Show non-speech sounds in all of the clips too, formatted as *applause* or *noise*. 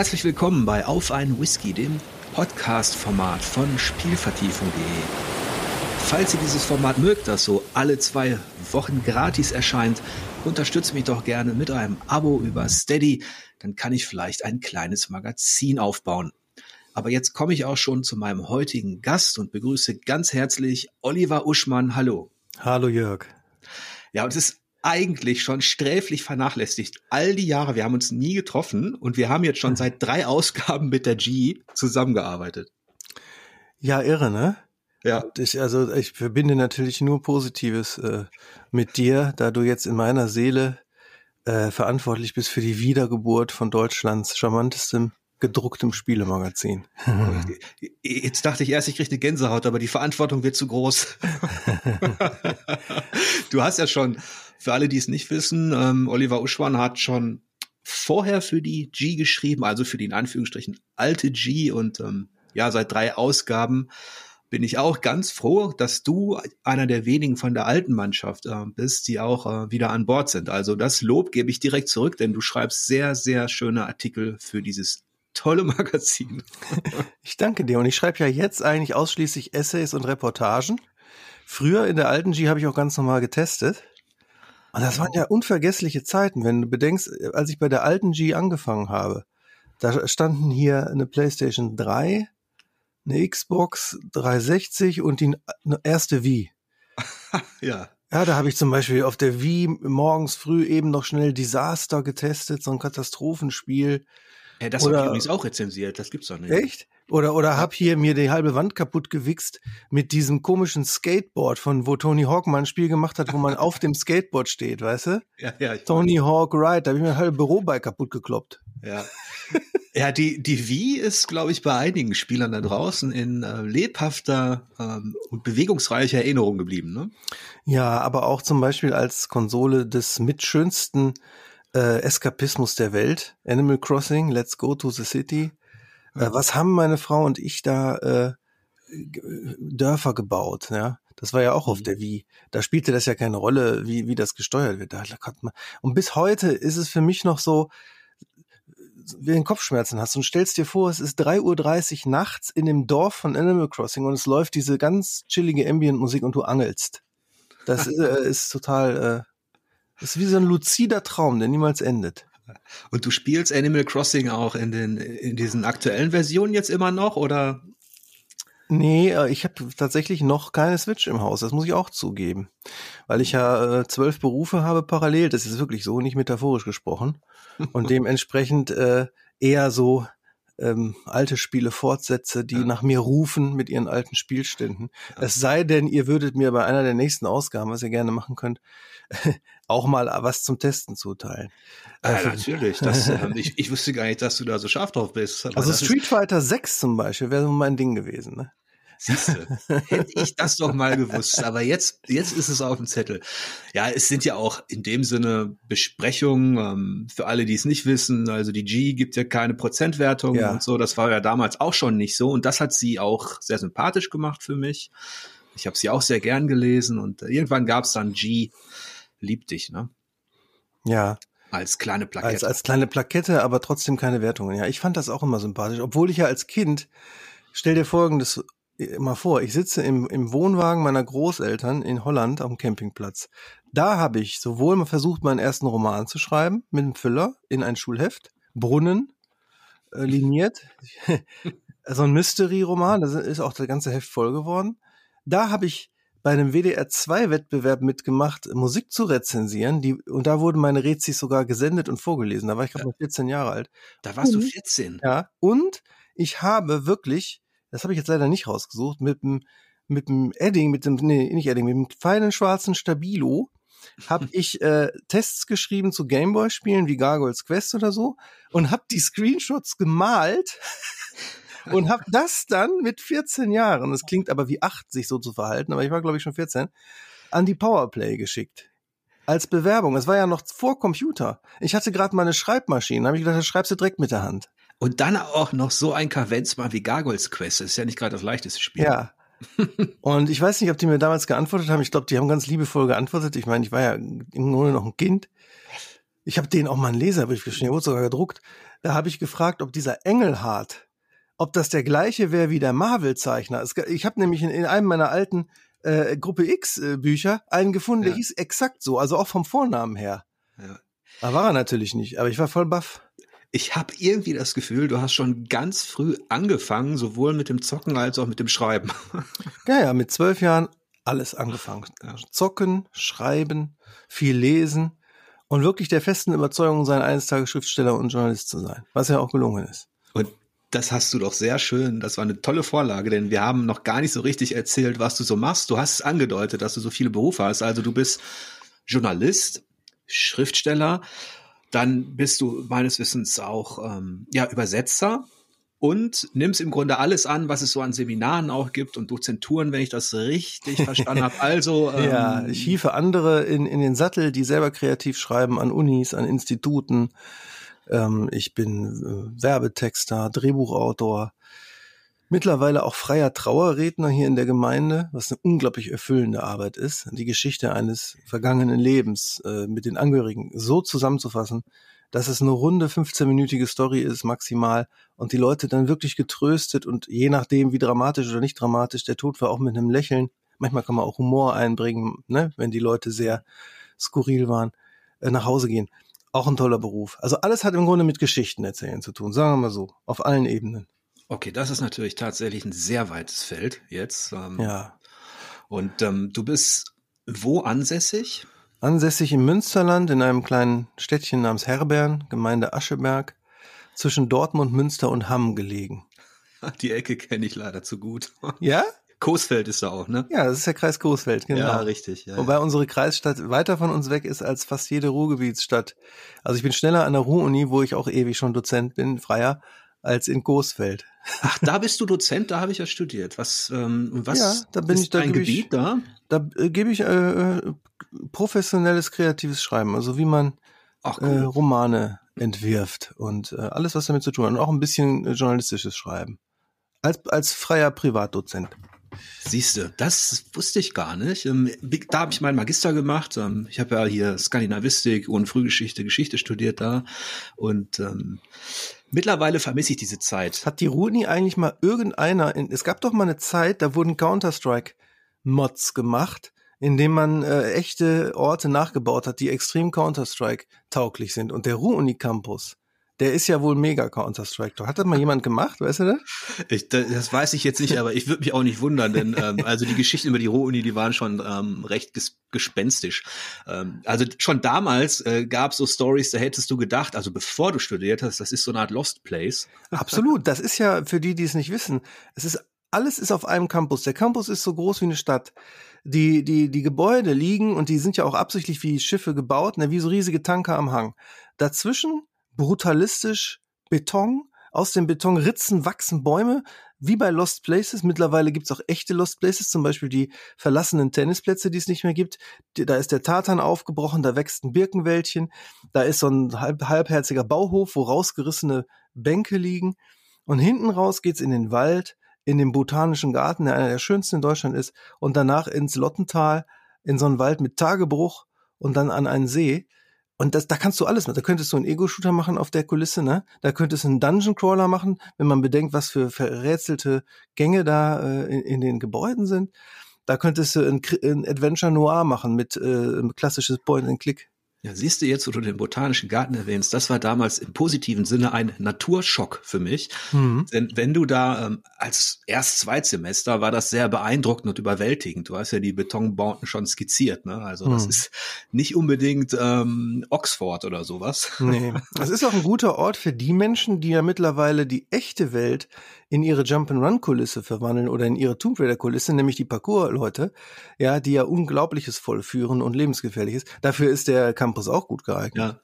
Herzlich willkommen bei Auf einen Whisky, dem Podcast-Format von Spielvertiefung.de. Falls ihr dieses Format mögt, das so alle zwei Wochen gratis erscheint, unterstützt mich doch gerne mit einem Abo über Steady, dann kann ich vielleicht ein kleines Magazin aufbauen. Aber jetzt komme ich auch schon zu meinem heutigen Gast und begrüße ganz herzlich Oliver Uschmann. Hallo. Hallo Jörg. Ja, und es ist eigentlich schon sträflich vernachlässigt. All die Jahre, wir haben uns nie getroffen und wir haben jetzt schon seit drei Ausgaben mit der G zusammengearbeitet. Ja, irre, ne? Ja. Ich, also ich verbinde natürlich nur Positives äh, mit dir, da du jetzt in meiner Seele äh, verantwortlich bist für die Wiedergeburt von Deutschlands charmantestem gedrucktem Spielemagazin. *laughs* Jetzt dachte ich erst, ich kriege eine Gänsehaut, aber die Verantwortung wird zu groß. *laughs* *laughs* du hast ja schon, für alle, die es nicht wissen, ähm, Oliver Uschwan hat schon vorher für die G geschrieben, also für die in Anführungsstrichen alte G und ähm, ja, seit drei Ausgaben bin ich auch ganz froh, dass du einer der wenigen von der alten Mannschaft äh, bist, die auch äh, wieder an Bord sind. Also das Lob gebe ich direkt zurück, denn du schreibst sehr, sehr schöne Artikel für dieses tolle *laughs* Magazin. ich danke dir und ich schreibe ja jetzt eigentlich ausschließlich Essays und Reportagen. Früher in der alten G habe ich auch ganz normal getestet. Und das waren ja unvergessliche Zeiten, wenn du bedenkst, als ich bei der alten G angefangen habe. Da standen hier eine PlayStation 3, eine Xbox 360 und die erste Wii. *laughs* ja. Ja, da habe ich zum Beispiel auf der Wii morgens früh eben noch schnell Disaster getestet, so ein Katastrophenspiel. Ja, das habe ich übrigens auch rezensiert, das gibt's doch nicht. Echt? Oder, oder hab hier mir die halbe Wand kaputt gewichst mit diesem komischen Skateboard, von wo Tony Hawk mal ein Spiel gemacht hat, wo man auf dem Skateboard steht, weißt du? *laughs* Ja, ja. Tony weiß. Hawk Ride, da habe ich mir ein halbe Büro bei kaputt gekloppt. Ja. ja, die, die Wii ist, glaube ich, bei einigen Spielern da draußen in äh, lebhafter ähm, und bewegungsreicher Erinnerung geblieben, ne? Ja, aber auch zum Beispiel als Konsole des mitschönsten äh, Eskapismus der Welt, Animal Crossing, Let's Go to the City. Äh, was haben meine Frau und ich da äh, Dörfer gebaut, ja? Das war ja auch auf mhm. der Wii. Da spielte das ja keine Rolle, wie, wie das gesteuert wird. Da man, und bis heute ist es für mich noch so, wie du Kopfschmerzen hast und stellst dir vor, es ist 3.30 Uhr nachts in dem Dorf von Animal Crossing und es läuft diese ganz chillige Ambient-Musik und du angelst. Das ist, äh, *laughs* ist total, äh, das ist wie so ein luzider Traum, der niemals endet. Und du spielst Animal Crossing auch in den in diesen aktuellen Versionen jetzt immer noch oder? Nee, äh, ich habe tatsächlich noch keine Switch im Haus, das muss ich auch zugeben. Weil ich ja äh, zwölf Berufe habe parallel, das ist wirklich so, nicht metaphorisch gesprochen. Und *laughs* dementsprechend äh, eher so ähm, alte Spiele fortsetze, die ja. nach mir rufen mit ihren alten Spielständen. Ja. Es sei denn, ihr würdet mir bei einer der nächsten Ausgaben, was ihr gerne machen könnt, auch mal was zum Testen zuteilen. Ja, äh, natürlich. Das, *laughs* äh, ich, ich wusste gar nicht, dass du da so scharf drauf bist. Also Street Fighter 6 zum Beispiel wäre so mein Ding gewesen. Ne? Siehst du, *laughs* hätte ich das doch mal gewusst. Aber jetzt, jetzt ist es auf dem Zettel. Ja, es sind ja auch in dem Sinne Besprechungen ähm, für alle, die es nicht wissen. Also die G gibt ja keine Prozentwertung ja. und so. Das war ja damals auch schon nicht so. Und das hat sie auch sehr sympathisch gemacht für mich. Ich habe sie auch sehr gern gelesen und irgendwann gab es dann G, lieb dich, ne? Ja. Als kleine Plakette. Als, als kleine Plakette, aber trotzdem keine Wertungen. Ja, ich fand das auch immer sympathisch, obwohl ich ja als Kind, stell dir folgendes mal vor, ich sitze im, im Wohnwagen meiner Großeltern in Holland am Campingplatz. Da habe ich sowohl mal versucht, meinen ersten Roman zu schreiben mit einem Füller in ein Schulheft, Brunnen äh, liniert, *laughs* so ein Mystery-Roman, das ist auch das ganze Heft voll geworden. Da habe ich bei einem WDR 2 Wettbewerb mitgemacht, Musik zu rezensieren, die, und da wurden meine Rezis sogar gesendet und vorgelesen. Da war ich gerade ja. 14 Jahre alt. Da warst und, du 14? Ja. Und ich habe wirklich das habe ich jetzt leider nicht rausgesucht, mit dem mit dem Edding, mit dem, nee, nicht Edding, mit dem feinen schwarzen Stabilo habe *laughs* ich äh, Tests geschrieben zu Gameboy-Spielen wie Gargoyles Quest oder so und habe die Screenshots gemalt und habe das dann mit 14 Jahren, das klingt aber wie acht, sich so zu verhalten, aber ich war glaube ich schon 14, an die Powerplay geschickt. Als Bewerbung. Es war ja noch vor Computer. Ich hatte gerade meine Schreibmaschine, habe ich gedacht, das schreibst du direkt mit der Hand. Und dann auch noch so ein Kavenzmann wie Gargoyles Quest. Das ist ja nicht gerade das leichteste Spiel. Ja. *laughs* und ich weiß nicht, ob die mir damals geantwortet haben. Ich glaube, die haben ganz liebevoll geantwortet. Ich meine, ich war ja im Grunde noch ein Kind. Ich habe den auch mal einen Leserbrief geschrieben, der wurde sogar gedruckt. Da habe ich gefragt, ob dieser Engelhardt, ob das der gleiche wäre wie der Marvel-Zeichner. Ich habe nämlich in, in, einem meiner alten äh, Gruppe X-Bücher äh, einen gefunden, der hieß exakt so, also auch vom Vornamen her. Ja. Da war er natürlich nicht, aber ich war voll baff. Ich habe irgendwie das Gefühl, du hast schon ganz früh angefangen, sowohl mit dem Zocken als auch mit dem Schreiben. *laughs* Ja, ja, mit zwölf Jahren alles angefangen. Zocken, schreiben, viel lesen und wirklich der festen Überzeugung sein, eines Tages Schriftsteller und Journalist zu sein, was ja auch gelungen ist. Und das hast du doch sehr schön. Das war eine tolle Vorlage, denn wir haben noch gar nicht so richtig erzählt, was du so machst. Du hast es angedeutet, dass du so viele Berufe hast. Also du bist Journalist, Schriftsteller, dann bist du meines Wissens auch ähm, ja Übersetzer und nimmst im Grunde alles an, was es so an Seminaren auch gibt und Dozenturen, wenn ich das richtig *laughs* verstanden habe. Also ähm, ja, ich hiefe andere in, in den Sattel, die selber kreativ schreiben an Unis, an Instituten. Ähm, ich bin äh, Werbetexter, Drehbuchautor, mittlerweile auch freier Trauerredner hier in der Gemeinde, was eine unglaublich erfüllende Arbeit ist, die Geschichte eines vergangenen Lebens äh, mit den Angehörigen so zusammenzufassen, dass es eine runde 15-minütige Story ist maximal und die Leute dann wirklich getröstet und je nachdem, wie dramatisch oder nicht dramatisch, der Tod war auch mit einem Lächeln. Manchmal kann man auch Humor einbringen, ne, wenn die Leute sehr skurril waren, äh, nach Hause gehen. Auch ein toller Beruf. Also alles hat im Grunde mit Geschichten erzählen zu tun, sagen wir mal so, auf allen Ebenen. Okay, das ist natürlich tatsächlich ein sehr weites Feld jetzt. Ähm, ja. Und ähm, du bist wo ansässig? Ansässig im Münsterland in einem kleinen Städtchen namens Herbern, Gemeinde Ascheberg, zwischen Dortmund, Münster und Hamm gelegen. *laughs* Die Ecke kenne ich leider zu gut. Ja? Coesfeld ist da auch, ne? Ja, das ist der Kreis Coesfeld, genau. Ja, richtig. Ja, Wobei ja. unsere Kreisstadt weiter von uns weg ist als fast jede Ruhrgebietsstadt. Also ich bin schneller an der Ruhr-Uni, wo ich auch ewig schon Dozent bin, freier, als in Coesfeld. Ach, da bist du Dozent, da habe ich ja studiert. Was, ähm, was ja, da bin ist ich, da dein Gebiet ich, da? Da äh, gebe ich äh, äh, professionelles kreatives Schreiben, also wie man Ach, cool. äh, Romane entwirft und äh, alles, was damit zu tun hat. Und auch ein bisschen äh, journalistisches Schreiben. Als, als freier Privatdozent. Siehste, das wusste ich gar nicht. Ähm, da habe ich meinen Magister gemacht. Ähm, ich habe ja hier Skandinavistik und Frühgeschichte, Geschichte studiert da. Und ähm, mittlerweile vermisse ich diese Zeit. Hat die Runi eigentlich mal irgendeiner, in, es gab doch mal eine Zeit, da wurden Counter-Strike-Mods gemacht, indem man äh, echte Orte nachgebaut hat, die extrem Counter-Strike tauglich sind. Und der Ruhr-Uni Campus, der ist ja wohl mega Counter-Strike. Hat das mal jemand gemacht, weißt du das? Ich, das weiß ich jetzt nicht, aber ich würde mich auch nicht wundern, denn ähm, also die Geschichten über die Ruhr-Uni, die waren schon ähm, recht ges gespenstisch. Ähm, also schon damals äh, gab es so Stories, da hättest du gedacht, also bevor du studiert hast, das ist so eine Art Lost Place. Absolut, das ist ja für die, die es nicht wissen, es ist alles ist auf einem Campus. Der Campus ist so groß wie eine Stadt die, die, die Gebäude liegen und die sind ja auch absichtlich wie Schiffe gebaut, ne, wie so riesige Tanker am Hang. Dazwischen brutalistisch Beton, aus dem Betonritzen wachsen Bäume, wie bei Lost Places. Mittlerweile gibt's auch echte Lost Places, zum Beispiel die verlassenen Tennisplätze, die es nicht mehr gibt. Da ist der Tartan aufgebrochen, da wächst ein Birkenwäldchen, da ist so ein halb, halbherziger Bauhof, wo rausgerissene Bänke liegen. Und hinten raus geht's in den Wald, in den Botanischen Garten, der einer der schönsten in Deutschland ist, und danach ins Lottental, in so einen Wald mit Tagebruch und dann an einen See. Und das, da kannst du alles machen. Da könntest du einen Ego-Shooter machen auf der Kulisse, ne? Da könntest du einen Dungeon-Crawler machen, wenn man bedenkt, was für verrätselte Gänge da äh, in, in den Gebäuden sind. Da könntest du ein, ein Adventure Noir machen mit äh, klassisches Point-and-Click. Ja, siehst du jetzt, wo du den Botanischen Garten erwähnst, das war damals im positiven Sinne ein Naturschock für mich. Mhm. Denn wenn du da ähm, als Erst-Zweitsemester war das sehr beeindruckend und überwältigend. Du hast ja die Betonbauten schon skizziert, ne? Also das mhm. ist nicht unbedingt ähm, Oxford oder sowas. Nee, *laughs* das ist auch ein guter Ort für die Menschen, die ja mittlerweile die echte Welt in ihre Jump-and-Run-Kulisse verwandeln oder in ihre Tomb Raider-Kulisse, nämlich die Parcours-Leute, ja, die ja Unglaubliches vollführen und lebensgefährlich ist. Dafür ist der Campus auch gut geeignet. Ja.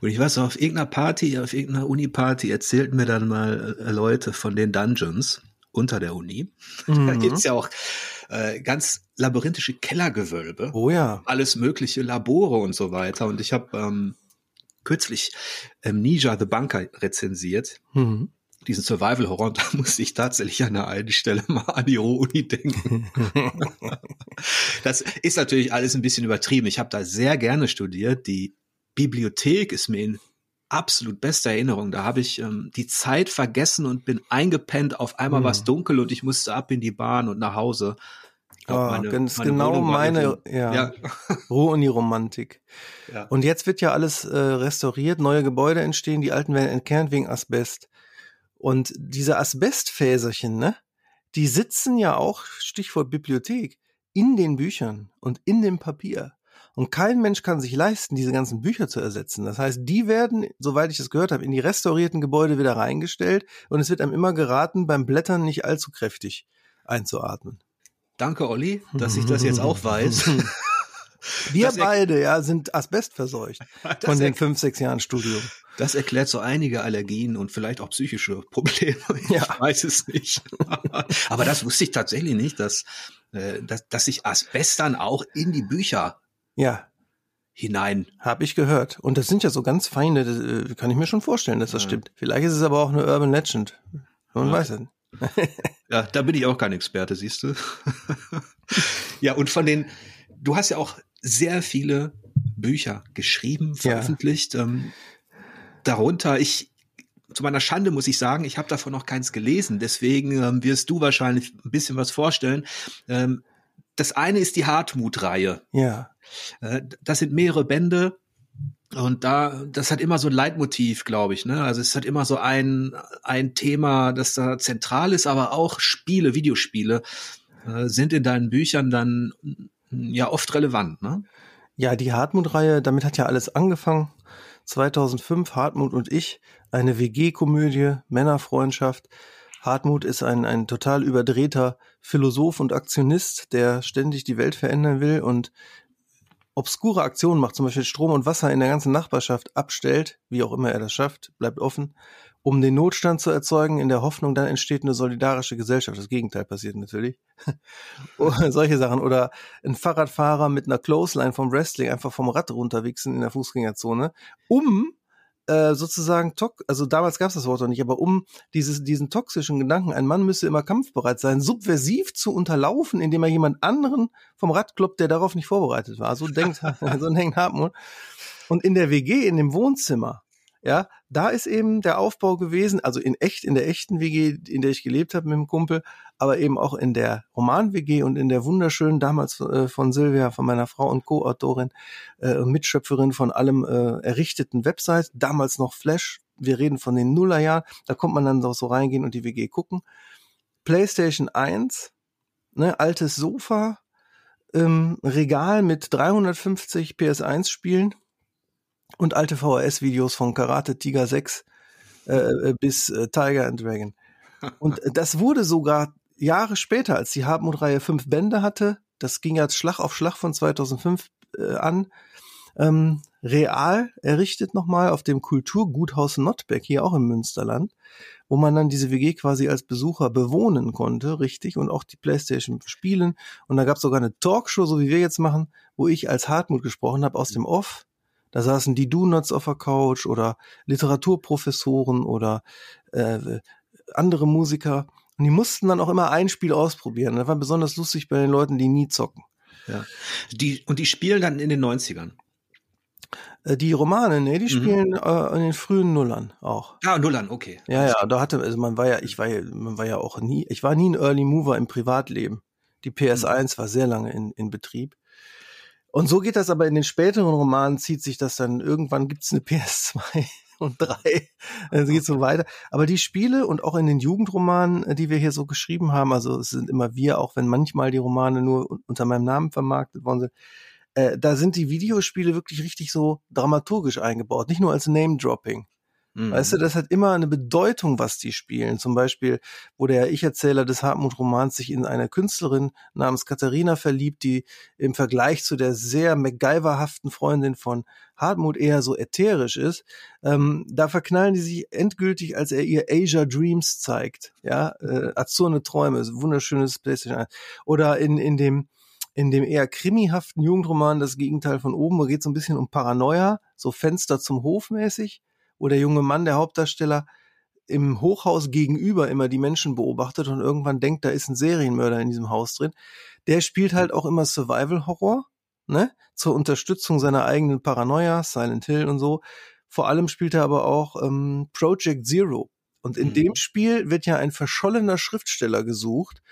Und ich weiß, auf irgendeiner Party, auf irgendeiner Uni-Party erzählten mir dann mal äh, Leute von den Dungeons unter der Uni. *laughs* Mhm. Da gibt's ja auch äh, ganz labyrinthische Kellergewölbe. Oh ja. Alles mögliche Labore und so weiter. Und ich habe ähm, kürzlich ähm, Ninja the Bunker rezensiert. Mhm diesen Survival-Horror, da *laughs* muss ich tatsächlich an der einen Stelle mal an die Uni denken. *laughs* das ist natürlich alles ein bisschen übertrieben. Ich habe da sehr gerne studiert. Die Bibliothek ist mir in absolut bester Erinnerung. Da habe ich ähm, die Zeit vergessen und bin eingepennt. Auf einmal mhm. war es dunkel und ich musste ab in die Bahn und nach Hause. Glaub, meine, ganz meine genau meine ja, ja. Ruhr-Uni-Romantik. Ja. Und jetzt wird ja alles äh, restauriert, neue Gebäude entstehen, die alten werden entkernt wegen Asbest. Und diese Asbestfäserchen, ne, die sitzen ja auch, Stichwort Bibliothek, in den Büchern und in dem Papier. Und kein Mensch kann sich leisten, diese ganzen Bücher zu ersetzen. Das heißt, die werden, soweit ich es gehört habe, in die restaurierten Gebäude wieder reingestellt und es wird einem immer geraten, beim Blättern nicht allzu kräftig einzuatmen. Danke, Olli, dass ich das jetzt auch weiß. *laughs* *laughs* Wir beide, ja, sind asbestverseucht *laughs* von den fünf, sechs Jahren Studium. Das erklärt so einige Allergien und vielleicht auch psychische Probleme. *laughs* Ich ja. weiß es nicht. *laughs* Aber das wusste ich tatsächlich nicht, dass, äh, dass, dass sich Asbest dann auch in die Bücher ja. hinein. Habe ich gehört. Und das sind ja so ganz feine, das, äh, kann ich mir schon vorstellen, dass das ja. stimmt. Vielleicht ist es aber auch eine Urban Legend. Man ja. weiß es. *laughs* ja, da bin ich auch kein Experte, siehst du. ja, und von den, du hast ja auch sehr viele Bücher geschrieben, veröffentlicht. Ja. Darunter, ich, zu meiner Schande muss ich sagen, ich habe davon noch keins gelesen. Deswegen ähm, wirst du wahrscheinlich ein bisschen was vorstellen. Ähm, das eine ist die Hartmut-Reihe. Ja. Äh, das sind mehrere Bände. Und da, das hat immer so ein Leitmotiv, glaube ich. Ne? Also es hat immer so ein, ein Thema, das da zentral ist, aber auch Spiele, Videospiele äh, sind in deinen Büchern dann ja oft relevant. Ne? Ja, die Hartmut-Reihe, damit hat ja alles angefangen. 2005, Hartmut und ich, eine WG-Komödie, Männerfreundschaft. Hartmut ist ein, ein total überdrehter Philosoph und Aktionist, der ständig die Welt verändern will und obskure Aktionen macht, zum Beispiel Strom und Wasser in der ganzen Nachbarschaft abstellt, wie auch immer er das schafft, bleibt offen, um den Notstand zu erzeugen, in der Hoffnung, dann entsteht eine solidarische Gesellschaft. Das Gegenteil passiert natürlich. *laughs* Solche Sachen. Oder ein Fahrradfahrer mit einer Clothesline vom Wrestling einfach vom Rad runterwichsen in der Fußgängerzone, um äh, sozusagen, also damals gab es das Wort noch nicht, aber um dieses, diesen toxischen Gedanken, ein Mann müsse immer kampfbereit sein, subversiv zu unterlaufen, indem er jemand anderen vom Rad kloppt, der darauf nicht vorbereitet war. So denkt, *laughs* so denkt Hartmut. Und in der WG, in dem Wohnzimmer, ja, da ist eben der Aufbau gewesen, also in echt, in der echten WG, in der ich gelebt habe mit dem Kumpel, aber eben auch in der Roman-WG und in der wunderschönen, damals äh, von Silvia, von meiner Frau und Co-Autorin äh, und Mitschöpferin von allem äh, errichteten Website, damals noch Flash, wir reden von den Nullerjahren, da kommt man dann so reingehen und die WG gucken. PlayStation 1, ne, altes Sofa, ähm, Regal mit 350 PS1-Spielen, und alte VHS-Videos von Karate Tiger 6 äh, äh, bis äh, Tiger and Dragon. Und *laughs* das wurde sogar Jahre später, als die Hartmut-Reihe fünf Bände hatte, das ging ja Schlag auf Schlag von 2005 äh, an, ähm, real errichtet nochmal auf dem Kulturguthaus Notbeck, hier auch im Münsterland, wo man dann diese WG quasi als Besucher bewohnen konnte, richtig, und auch die Playstation spielen. Und da gab es sogar eine Talkshow, so wie wir jetzt machen, wo ich als Hartmut gesprochen habe aus dem Off da saßen die Donuts auf der Couch oder Literaturprofessoren oder äh, andere Musiker. Und die mussten dann auch immer ein Spiel ausprobieren. Das war besonders lustig bei den Leuten, die nie zocken. Ja. Die, und die spielen dann in den 90ern. Äh, die Romane, nee, die mhm. spielen mhm. äh, in den frühen Nullern auch. Ah, Nullern, okay. Ja, ja, da hatte, also man war ja, ich war ja, man war ja auch nie, ich war nie ein Early Mover im Privatleben. Die PS1 mhm. war sehr lange in, in Betrieb. Und so geht das aber in den späteren Romanen, zieht sich das dann, irgendwann gibt's eine *laughs* PS2 und 3, es geht so weiter. Aber die Spiele und auch in den Jugendromanen, äh, die wir hier so geschrieben haben, also es sind immer wir, auch wenn manchmal die Romane nur unter meinem Namen vermarktet worden sind, äh, da sind die Videospiele wirklich richtig so dramaturgisch eingebaut, nicht nur als Name-Dropping. Mhm. Weißt du, das hat immer eine Bedeutung, was die spielen. Zum Beispiel, wo der Ich-Erzähler des Hartmut-Romans sich in eine Künstlerin namens Katharina verliebt, die im Vergleich zu der sehr MacGyverhaften Freundin von Hartmut eher so ätherisch ist. Ähm, da verknallen die sich endgültig, als er ihr Asia Dreams zeigt. Ja, äh, Azurne Träume, wunderschönes PlayStation 1. Oder in, in dem in dem eher krimihaften Jugendroman das Gegenteil von oben, wo geht so ein bisschen um Paranoia, so Fenster zum Hof mäßig wo der junge Mann, der Hauptdarsteller, im Hochhaus gegenüber immer die Menschen beobachtet und irgendwann denkt, da ist ein Serienmörder in diesem Haus drin. Der spielt halt auch immer Survival Horror. ne? Zur Unterstützung seiner eigenen Paranoia, Silent Hill und so. Vor allem spielt er aber auch ähm, Project Zero. Und in mhm. dem Spiel wird ja ein verschollener Schriftsteller gesucht.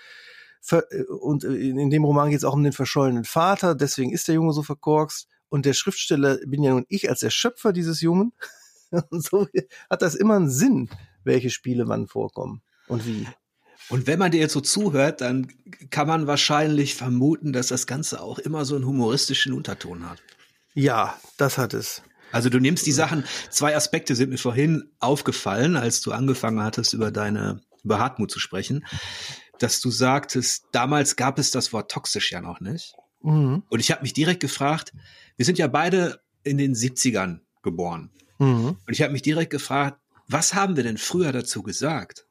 Äh, und äh, in dem Roman geht es auch um den verschollenen Vater, deswegen ist der Junge so verkorkst. Und der Schriftsteller bin ja nun ich als der Schöpfer dieses Jungen. *laughs* Und so hat das immer einen Sinn, welche Spiele wann vorkommen und wie. Und wenn man dir jetzt so zuhört, dann kann man wahrscheinlich vermuten, dass das Ganze auch immer so einen humoristischen Unterton hat. Ja, das hat es. Also du nimmst die Sachen, zwei Aspekte sind mir vorhin aufgefallen, als du angefangen hattest, über deine, über Hartmut zu sprechen, dass du sagtest, damals gab es das Wort toxisch ja noch nicht. Mhm. Und ich habe mich direkt gefragt, wir sind ja beide in den 70ern geboren. Mhm. Und ich habe mich direkt gefragt, was haben wir denn früher dazu gesagt?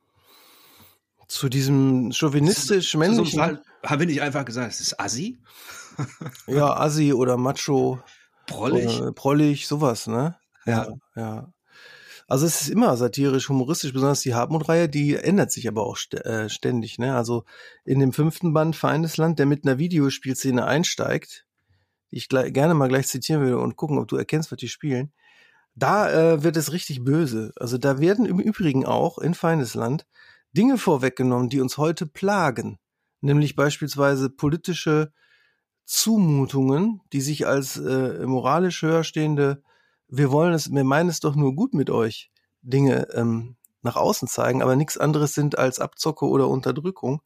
Zu diesem chauvinistisch männlichen. So haben wir nicht einfach gesagt, es ist Assi? *laughs* ja, Assi oder Macho. Prollig. Oder prollig, sowas, ne? Ja, ja. Also es ist immer satirisch, humoristisch, besonders die Hartmut-Reihe, die ändert sich aber auch st äh, ständig. Ne? Also in dem fünften Band Feindesland, der mit einer Videospielszene einsteigt, die ich gerne mal gleich zitieren will und gucken, ob du erkennst, was die spielen, da äh, wird es richtig böse. Also da werden im Übrigen auch in Feindesland Dinge vorweggenommen, die uns heute plagen, nämlich beispielsweise politische Zumutungen, die sich als äh, moralisch höher stehende, wir wollen es, wir meinen es doch nur gut mit euch, Dinge ähm, nach außen zeigen, aber nichts anderes sind als Abzocke oder Unterdrückung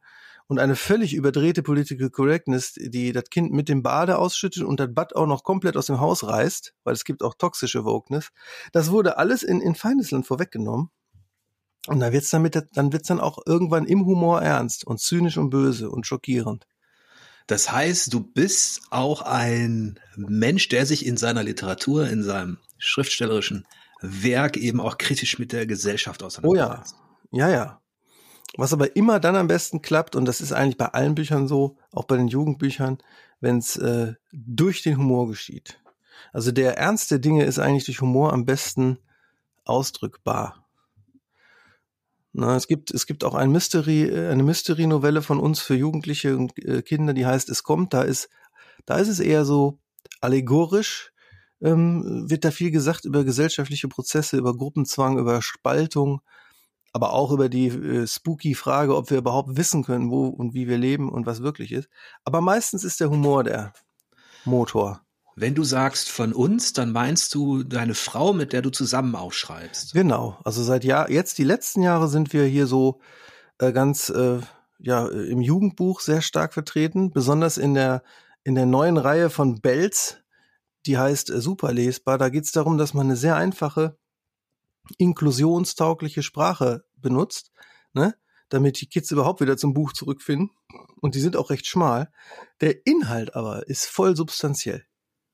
und eine völlig überdrehte Political Correctness, die das Kind mit dem Bade ausschüttet und das Bad auch noch komplett aus dem Haus reißt, weil es gibt auch toxische Wokeness. Das wurde alles in, in Feindesland vorweggenommen und da wird's damit, dann wird's dann auch irgendwann im Humor ernst und zynisch und böse und schockierend. Das heißt, du bist auch ein Mensch, der sich in seiner Literatur, in seinem schriftstellerischen Werk eben auch kritisch mit der Gesellschaft auseinandersetzt. Oh ja, ja, ja. Was aber immer dann am besten klappt, und das ist eigentlich bei allen Büchern so, auch bei den Jugendbüchern, wenn es äh, durch den Humor geschieht. Also der Ernst der Dinge ist eigentlich durch Humor am besten ausdrückbar. Na, es gibt, es gibt auch ein Mystery, äh, eine Mystery-Novelle von uns für Jugendliche und äh, Kinder, die heißt Es kommt. Da ist, da ist es eher so allegorisch, ähm, wird da viel gesagt über gesellschaftliche Prozesse, über Gruppenzwang, über Spaltung, aber auch über die äh, spooky Frage, ob wir überhaupt wissen können, wo und wie wir leben und was wirklich ist. Aber meistens ist der Humor der Motor. Wenn du sagst von uns, dann meinst du deine Frau, mit der du zusammen aufschreibst. Genau. Also seit Jahr, jetzt die letzten Jahre sind wir hier so äh, ganz äh, ja im Jugendbuch sehr stark vertreten, besonders in der in der neuen Reihe von Bells, die heißt äh, super lesbar. Da geht es darum, dass man eine sehr einfache inklusionstaugliche Sprache benutzt, ne? damit die Kids überhaupt wieder zum Buch zurückfinden. Und die sind auch recht schmal. Der Inhalt aber ist voll substanziell.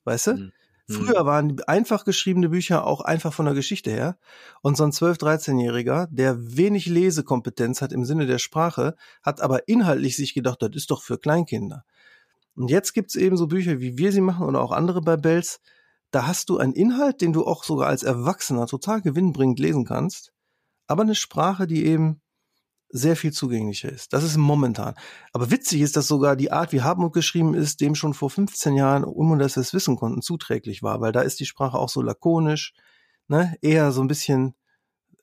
Weißt du? Mhm. Früher waren einfach geschriebene Bücher auch einfach von der Geschichte her. Und so ein 12-, 13-Jähriger, der wenig Lesekompetenz hat im Sinne der Sprache, hat aber inhaltlich sich gedacht, das ist doch für Kleinkinder. Und jetzt gibt's eben so Bücher, wie wir sie machen oder auch andere bei Bells. Da hast du einen Inhalt, den du auch sogar als Erwachsener total gewinnbringend lesen kannst, aber eine Sprache, die eben sehr viel zugänglicher ist. Das ist momentan. Aber witzig ist, dass sogar die Art, wie Hartmut geschrieben ist, dem schon vor 15 Jahren, um dass wir es wissen konnten, zuträglich war, weil da ist die Sprache auch so lakonisch, ne, eher so ein bisschen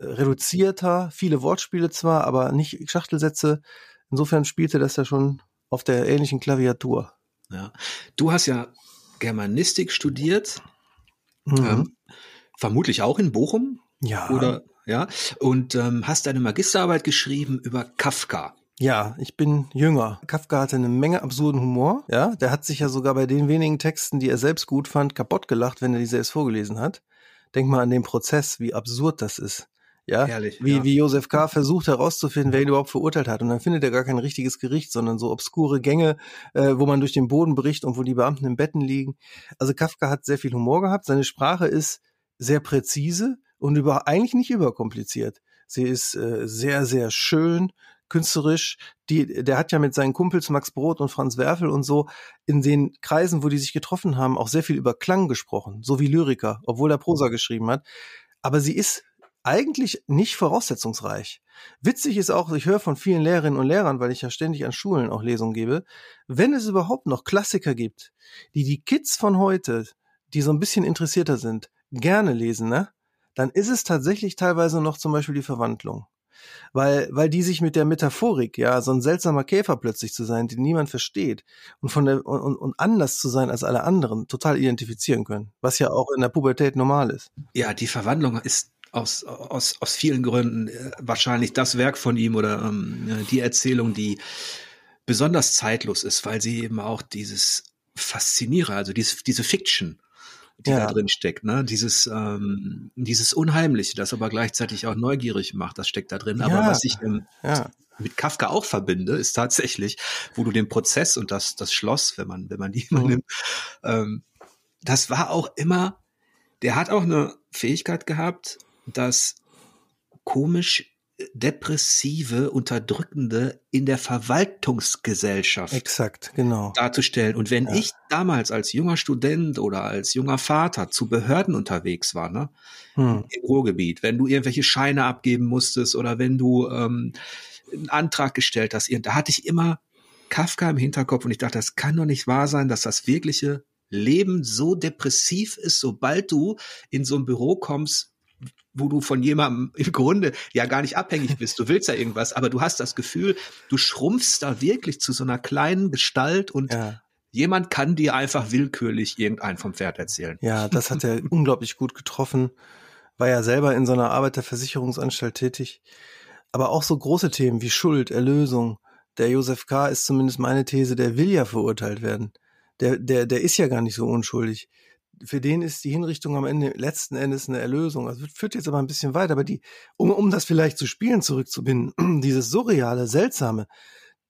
äh, reduzierter, viele Wortspiele zwar, aber nicht Schachtelsätze. Insofern spielte das ja schon auf der ähnlichen Klaviatur. Ja. Du hast ja Germanistik studiert, mhm. ähm, vermutlich auch in Bochum. Ja. Oder ja, und ähm, hast deine Magisterarbeit geschrieben über Kafka. Ja, ich bin jünger. Kafka hatte eine Menge absurden Humor. Ja, der hat sich ja sogar bei den wenigen Texten, die er selbst gut fand, kaputt gelacht, wenn er die selbst vorgelesen hat. Denk mal an den Prozess, wie absurd das ist. Ja, Herrlich, wie, ja. wie Josef K. versucht herauszufinden, wer ihn überhaupt verurteilt hat. Und dann findet er gar kein richtiges Gericht, sondern so obskure Gänge, äh, wo man durch den Boden bricht und wo die Beamten im Betten liegen. Also Kafka hat sehr viel Humor gehabt. Seine Sprache ist sehr präzise und über, eigentlich nicht überkompliziert. Sie ist äh, sehr, sehr schön, künstlerisch. Die, der hat ja mit seinen Kumpels Max Brot und Franz Werfel und so in den Kreisen, wo die sich getroffen haben, auch sehr viel über Klang gesprochen, so wie Lyriker, obwohl er Prosa geschrieben hat. Aber sie ist eigentlich nicht voraussetzungsreich. Witzig ist auch, ich höre von vielen Lehrerinnen und Lehrern, weil ich ja ständig an Schulen auch Lesungen gebe, wenn es überhaupt noch Klassiker gibt, die die Kids von heute, die so ein bisschen interessierter sind, gerne lesen, ne? Dann ist es tatsächlich teilweise noch zum Beispiel die Verwandlung weil, weil die sich mit der Metaphorik, ja, so ein seltsamer Käfer plötzlich zu sein, den niemand versteht und von der und, und anders zu sein als alle anderen, total identifizieren können, was ja auch in der Pubertät normal ist. Ja, die Verwandlung ist aus, aus, aus vielen Gründen äh, wahrscheinlich das Werk von ihm oder ähm, die Erzählung, die besonders zeitlos ist, weil sie eben auch dieses Fasziniere, also diese, diese Fiction, die ja. da drin steckt, ne? Dieses, ähm, dieses Unheimliche, das aber gleichzeitig auch neugierig macht, das steckt da drin. Aber was ich ähm, ja. mit Kafka auch verbinde, ist tatsächlich, wo du den Prozess und das, das Schloss, wenn man, wenn man die mal mhm. nimmt, ähm, das war auch immer, der hat auch eine Fähigkeit gehabt, das komisch depressive, unterdrückende in der Verwaltungsgesellschaft Exakt, genau. darzustellen. Und wenn ja. ich damals als junger Student oder als junger Vater zu Behörden unterwegs war, ne, hm. im Ruhrgebiet, wenn du irgendwelche Scheine abgeben musstest oder wenn du ähm, einen Antrag gestellt hast, da hatte ich immer Kafka im Hinterkopf und ich dachte, das kann doch nicht wahr sein, dass das wirkliche Leben so depressiv ist, sobald du in so ein Büro kommst, wo du von jemandem im Grunde ja gar nicht abhängig bist. Du willst ja irgendwas, aber du hast das Gefühl, du schrumpfst da wirklich zu so einer kleinen Gestalt und ja. jemand kann dir einfach willkürlich irgendein vom Pferd erzählen. Ja, das hat er unglaublich gut getroffen. War ja selber in so einer Arbeiterversicherungsanstalt tätig. Aber auch so große Themen wie Schuld, Erlösung. Der Josef K. ist zumindest meine These, der will ja verurteilt werden. Der, der, der ist ja gar nicht so unschuldig für den ist die Hinrichtung am Ende letzten Endes eine Erlösung. Also führt jetzt aber ein bisschen weiter, aber die, um, um das vielleicht zu Spielen zurückzubinden, *clears throat* dieses surreale, seltsame,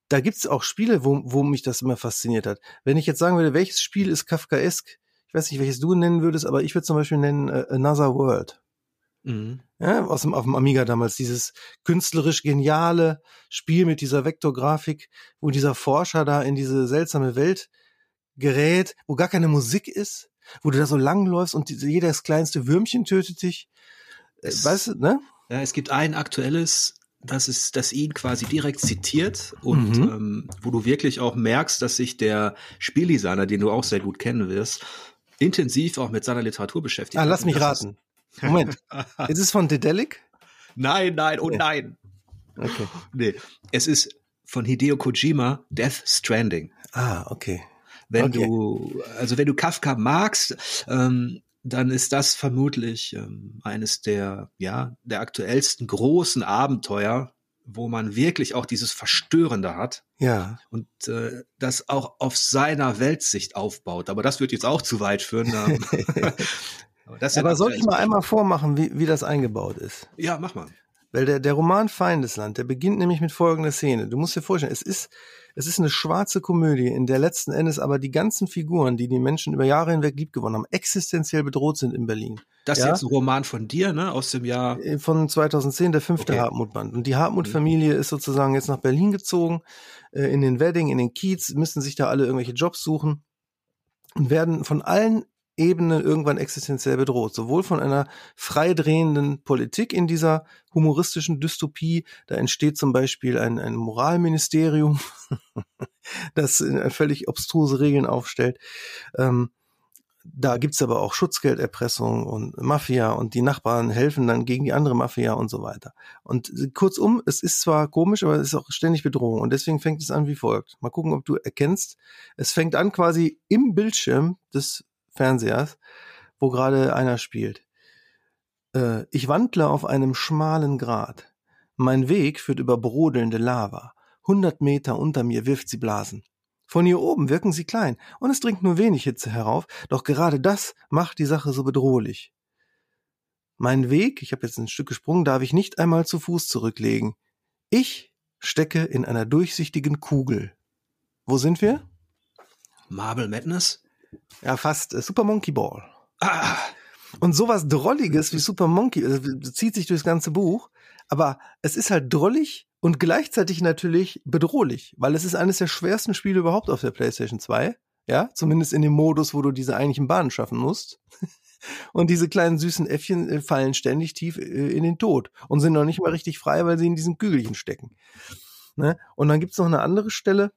da gibt's auch Spiele, wo, wo mich das immer fasziniert hat. Wenn ich jetzt sagen würde, welches Spiel ist Kafkaesk, ich weiß nicht, welches du nennen würdest, aber ich würde zum Beispiel nennen uh, Another World. Mhm. Ja, aus dem, auf dem Amiga damals, dieses künstlerisch geniale Spiel mit dieser Vektorgrafik, wo dieser Forscher da in diese seltsame Welt gerät, wo gar keine Musik ist, wo du da so langläufst und jedes kleinste Würmchen tötet dich. Äh, es, weißt du, ne? Ja, es gibt ein aktuelles, das ist, das ihn quasi direkt zitiert und mhm. ähm, wo du wirklich auch merkst, dass sich der Spieldesigner, den du auch sehr gut kennen wirst, intensiv auch mit seiner Literatur beschäftigt. Ah, lass mich raten. Moment. *laughs* ist es von Dedelic? Nein, nein, oh okay. nein. Okay. Nee, es ist von Hideo Kojima Death Stranding. Ah, okay. Wenn okay. du, also wenn du Kafka magst, ähm, dann ist das vermutlich ähm, eines der, ja, der aktuellsten großen Abenteuer, wo man wirklich auch dieses Verstörende hat. Ja. Und äh, das auch auf seiner Weltsicht aufbaut. Aber das wird jetzt auch zu weit führen. *laughs* aber, Aber soll ich mal einmal vormachen, wie, wie das eingebaut ist? Ja, mach mal. Weil der, der Roman Feindesland, der beginnt nämlich mit folgender Szene. Du musst dir vorstellen, es ist, es ist eine schwarze Komödie, in der letzten Endes aber die ganzen Figuren, die die Menschen über Jahre hinweg liebgewonnen haben, existenziell bedroht sind in Berlin. Das ist ja? jetzt ein Roman von dir, ne? Aus dem Jahr? Äh, von 2010, der fünfte okay. Hartmut-Band. Und die Hartmut-Familie ist sozusagen jetzt nach Berlin gezogen, äh, in den Wedding, in den Kiez, müssen sich da alle irgendwelche Jobs suchen und werden von allen Ebene irgendwann existenziell bedroht. Sowohl von einer freidrehenden Politik in dieser humoristischen Dystopie, da entsteht zum Beispiel ein, ein Moralministerium, *laughs* das völlig obstruse Regeln aufstellt. Ähm, da gibt's aber auch Schutzgelderpressung und Mafia und die Nachbarn helfen dann gegen die andere Mafia und so weiter. Und kurzum, es ist zwar komisch, aber es ist auch ständig Bedrohung und deswegen fängt es an wie folgt. Mal gucken, ob du erkennst. Es fängt an quasi im Bildschirm des Fernsehers, wo gerade einer spielt. Äh, ich wandle auf einem schmalen Grat. Mein Weg führt über brodelnde Lava. Hundert Meter unter mir wirft sie Blasen. Von hier oben wirken sie klein und es dringt nur wenig Hitze herauf, doch gerade das macht die Sache so bedrohlich. Mein Weg, ich habe jetzt ein Stück gesprungen, darf ich nicht einmal zu Fuß zurücklegen. Ich stecke in einer durchsichtigen Kugel. Wo sind wir? Marble Madness? Ja, fast. Äh, Super Monkey Ball. Ah. Und sowas Drolliges wie Super Monkey äh, zieht sich durchs ganze Buch, aber es ist halt drollig und gleichzeitig natürlich bedrohlich, weil es ist eines der schwersten Spiele überhaupt auf der PlayStation 2. Ja, zumindest in dem Modus, wo du diese eigentlichen Bahnen schaffen musst. *laughs* Und diese kleinen süßen Äffchen äh, fallen ständig tief äh, in den Tod und sind noch nicht mal richtig frei, weil sie in diesen Kügelchen stecken. Ne? Und dann gibt's noch eine andere Stelle,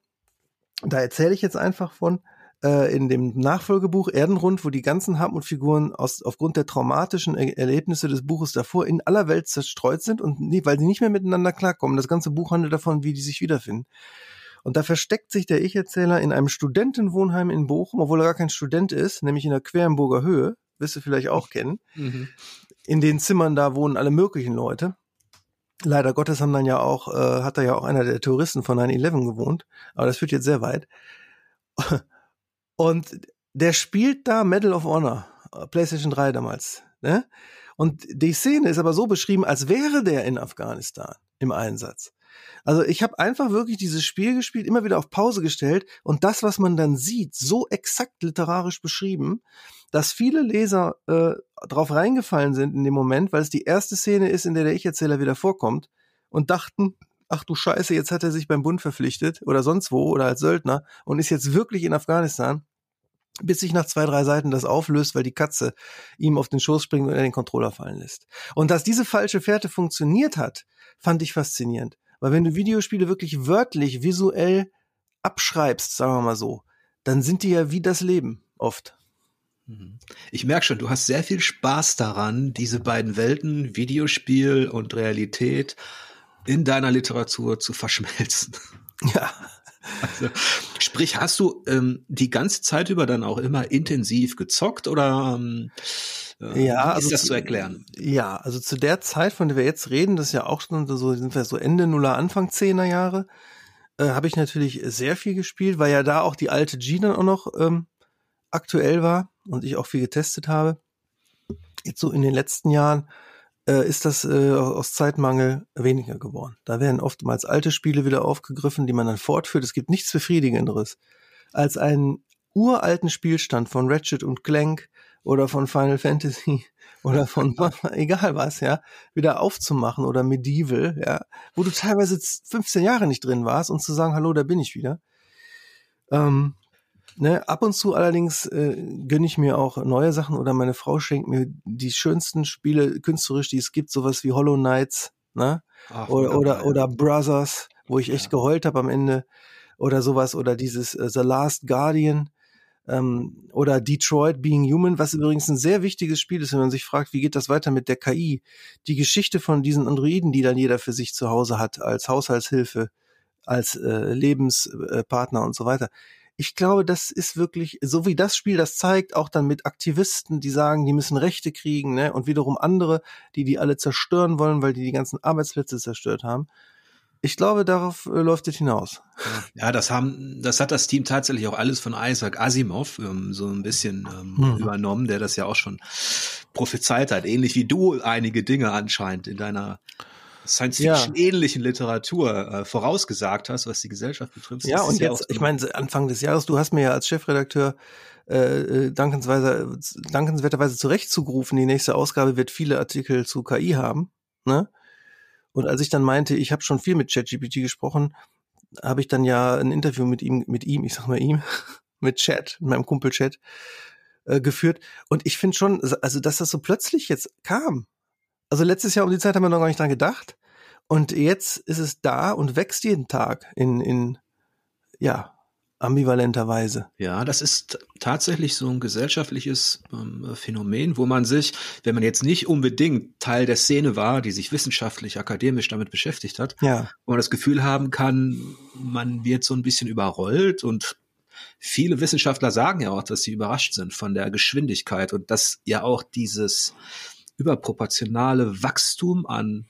da erzähle ich jetzt einfach von, äh, in dem Nachfolgebuch Erdenrund, wo die ganzen Hartmut-Figuren aus, aufgrund der traumatischen er Erlebnisse des Buches davor in aller Welt zerstreut sind und nie, weil sie nicht mehr miteinander klarkommen. Das ganze Buch handelt davon, wie die sich wiederfinden. Und da versteckt sich der Ich-Erzähler in einem Studentenwohnheim in Bochum, obwohl er gar kein Student ist, nämlich in der Querenburger Höhe, wirst du vielleicht auch kennen. Mhm. In den Zimmern da wohnen alle möglichen Leute. Leider Gottes haben dann ja auch, äh, hat da ja auch einer der Touristen von 9-11 gewohnt, aber das führt jetzt sehr weit. Und der spielt da Medal of Honor, äh, PlayStation 3 damals. Ne? Und die Szene ist aber so beschrieben, als wäre der in Afghanistan im Einsatz. Also ich habe einfach wirklich dieses Spiel gespielt, immer wieder auf Pause gestellt und das, was man dann sieht, so exakt literarisch beschrieben, dass viele Leser äh, drauf reingefallen sind in dem Moment, weil es die erste Szene ist, in der der Ich-Erzähler wieder vorkommt und dachten, ach du Scheiße, jetzt hat er sich beim Bund verpflichtet oder sonst wo oder als Söldner und ist jetzt wirklich in Afghanistan bis sich nach zwei, drei Seiten das auflöst, weil die Katze ihm auf den Schoß springt und er den Controller fallen lässt. Und dass diese falsche Fährte funktioniert hat, fand ich faszinierend. Weil wenn du Videospiele wirklich wörtlich, visuell abschreibst, sagen wir mal so, dann sind die ja wie das Leben oft. Mhm. Ich merke schon, du hast sehr viel Spaß daran, diese beiden Welten, Videospiel und Realität, in deiner Literatur zu verschmelzen. *laughs* Ja. Also, sprich, hast du ähm, die ganze Zeit über dann auch immer intensiv gezockt oder ähm, äh, ja, ist also das zu erklären? Ja, also zu der Zeit, von der wir jetzt reden, das ist ja auch schon so, sind wir so Ende Nuller, Anfang Zehner Jahre, äh, habe ich natürlich sehr viel gespielt, weil ja da auch die alte G dann auch noch ähm, aktuell war und ich auch viel getestet habe. Jetzt so in den letzten Jahren äh, ist das äh, aus Zeitmangel weniger geworden. Da werden oftmals alte Spiele wieder aufgegriffen, die man dann fortführt. Es gibt nichts befriedigenderes, als einen uralten Spielstand von Ratchet und Clank oder von Final Fantasy *laughs* oder von *laughs* egal was, ja, wieder aufzumachen oder Medieval, ja, wo du teilweise 15 Jahre nicht drin warst und zu sagen, hallo, da bin ich wieder. Ähm, Ne, ab und zu allerdings äh, gönne ich mir auch neue Sachen oder meine Frau schenkt mir die schönsten Spiele künstlerisch, die es gibt, sowas wie Hollow Knights, ne? Ach, oder, oder, oder Brothers, wo ich echt ja. geheult habe am Ende. Oder sowas, oder dieses äh, The Last Guardian ähm, oder Detroit Being Human, was übrigens ein sehr wichtiges Spiel ist, wenn man sich fragt, wie geht das weiter mit der KI? Die Geschichte von diesen Androiden, die dann jeder für sich zu Hause hat, als Haushaltshilfe, als äh, Lebenspartner und so weiter ich glaube, das ist wirklich, so wie das Spiel das zeigt, auch dann mit Aktivisten, die sagen, die müssen Rechte kriegen, ne, und wiederum andere, die die alle zerstören wollen, weil die die ganzen Arbeitsplätze zerstört haben. Ich glaube, darauf äh, läuft es hinaus. Ja, das haben, das hat das Team tatsächlich auch alles von Isaac Asimov ähm, so ein bisschen ähm, mhm. übernommen, der das ja auch schon prophezeit hat, ähnlich wie du einige Dinge anscheinend in deiner Science-Fiction-ähnlichen ja. Literatur äh, vorausgesagt hast, was die Gesellschaft betrifft. Ja, und jetzt, ich meine, Anfang des Jahres, du hast mir ja als Chefredakteur äh, äh dankensweise, dankenswerterweise zurecht zugerufen, die nächste Ausgabe wird viele Artikel zu KI haben. Ne? Und als ich dann meinte, ich habe schon viel mit ChatGPT gesprochen, habe ich dann ja ein Interview mit ihm, mit ihm, ich sag mal ihm, *laughs* mit Chat, mit meinem Kumpel Chat, äh, geführt. Und ich finde schon, also dass das so plötzlich jetzt kam, also letztes Jahr um die Zeit haben wir noch gar nicht dran gedacht. Und jetzt ist es da und wächst jeden Tag in, in ja, ambivalenter Weise. Ja, das ist tatsächlich so ein gesellschaftliches ähm, Phänomen, wo man sich, wenn man jetzt nicht unbedingt Teil der Szene war, die sich wissenschaftlich, akademisch damit beschäftigt hat, ja. wo man das Gefühl haben kann, man wird so ein bisschen überrollt und viele Wissenschaftler sagen ja auch, dass sie überrascht sind von der Geschwindigkeit und dass ja auch dieses überproportionale Wachstum an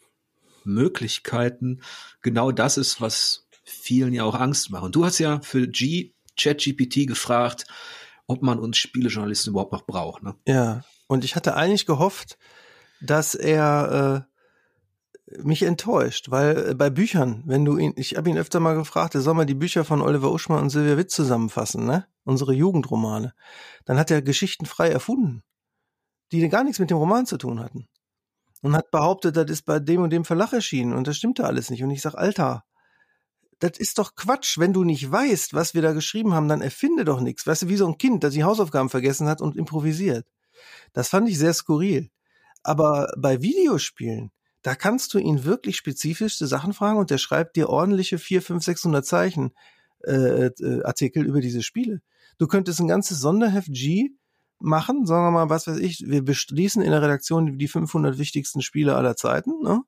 Möglichkeiten genau das ist, was vielen ja auch Angst macht. Und du hast ja für G, ChatGPT gefragt, ob man uns Spielejournalisten überhaupt noch braucht. Ne? Ja, und ich hatte eigentlich gehofft, dass er äh, mich enttäuscht, weil äh, bei Büchern, wenn du ihn, ich habe ihn öfter mal gefragt, er soll mal die Bücher von Oliver Uschmann und Silvia Witt zusammenfassen, ne? Unsere Jugendromane. Dann hat er Geschichten frei erfunden die gar nichts mit dem Roman zu tun hatten. Und hat behauptet, das ist bei dem und dem Verlag erschienen und das stimmte alles nicht. Und ich sag, Alter, das ist doch Quatsch. Wenn du nicht weißt, was wir da geschrieben haben, dann erfinde doch nichts. Weißt du, wie so ein Kind, das die Hausaufgaben vergessen hat und improvisiert. Das fand ich sehr skurril. Aber bei Videospielen, da kannst du ihn wirklich spezifischste Sachen fragen und der schreibt dir ordentliche 4, 5, 600 Zeichen äh, äh, Artikel über diese Spiele. Du könntest ein ganzes Sonderheft G machen, sagen wir mal, was weiß ich, wir beschließen in der Redaktion die 500 wichtigsten Spiele aller Zeiten, ne?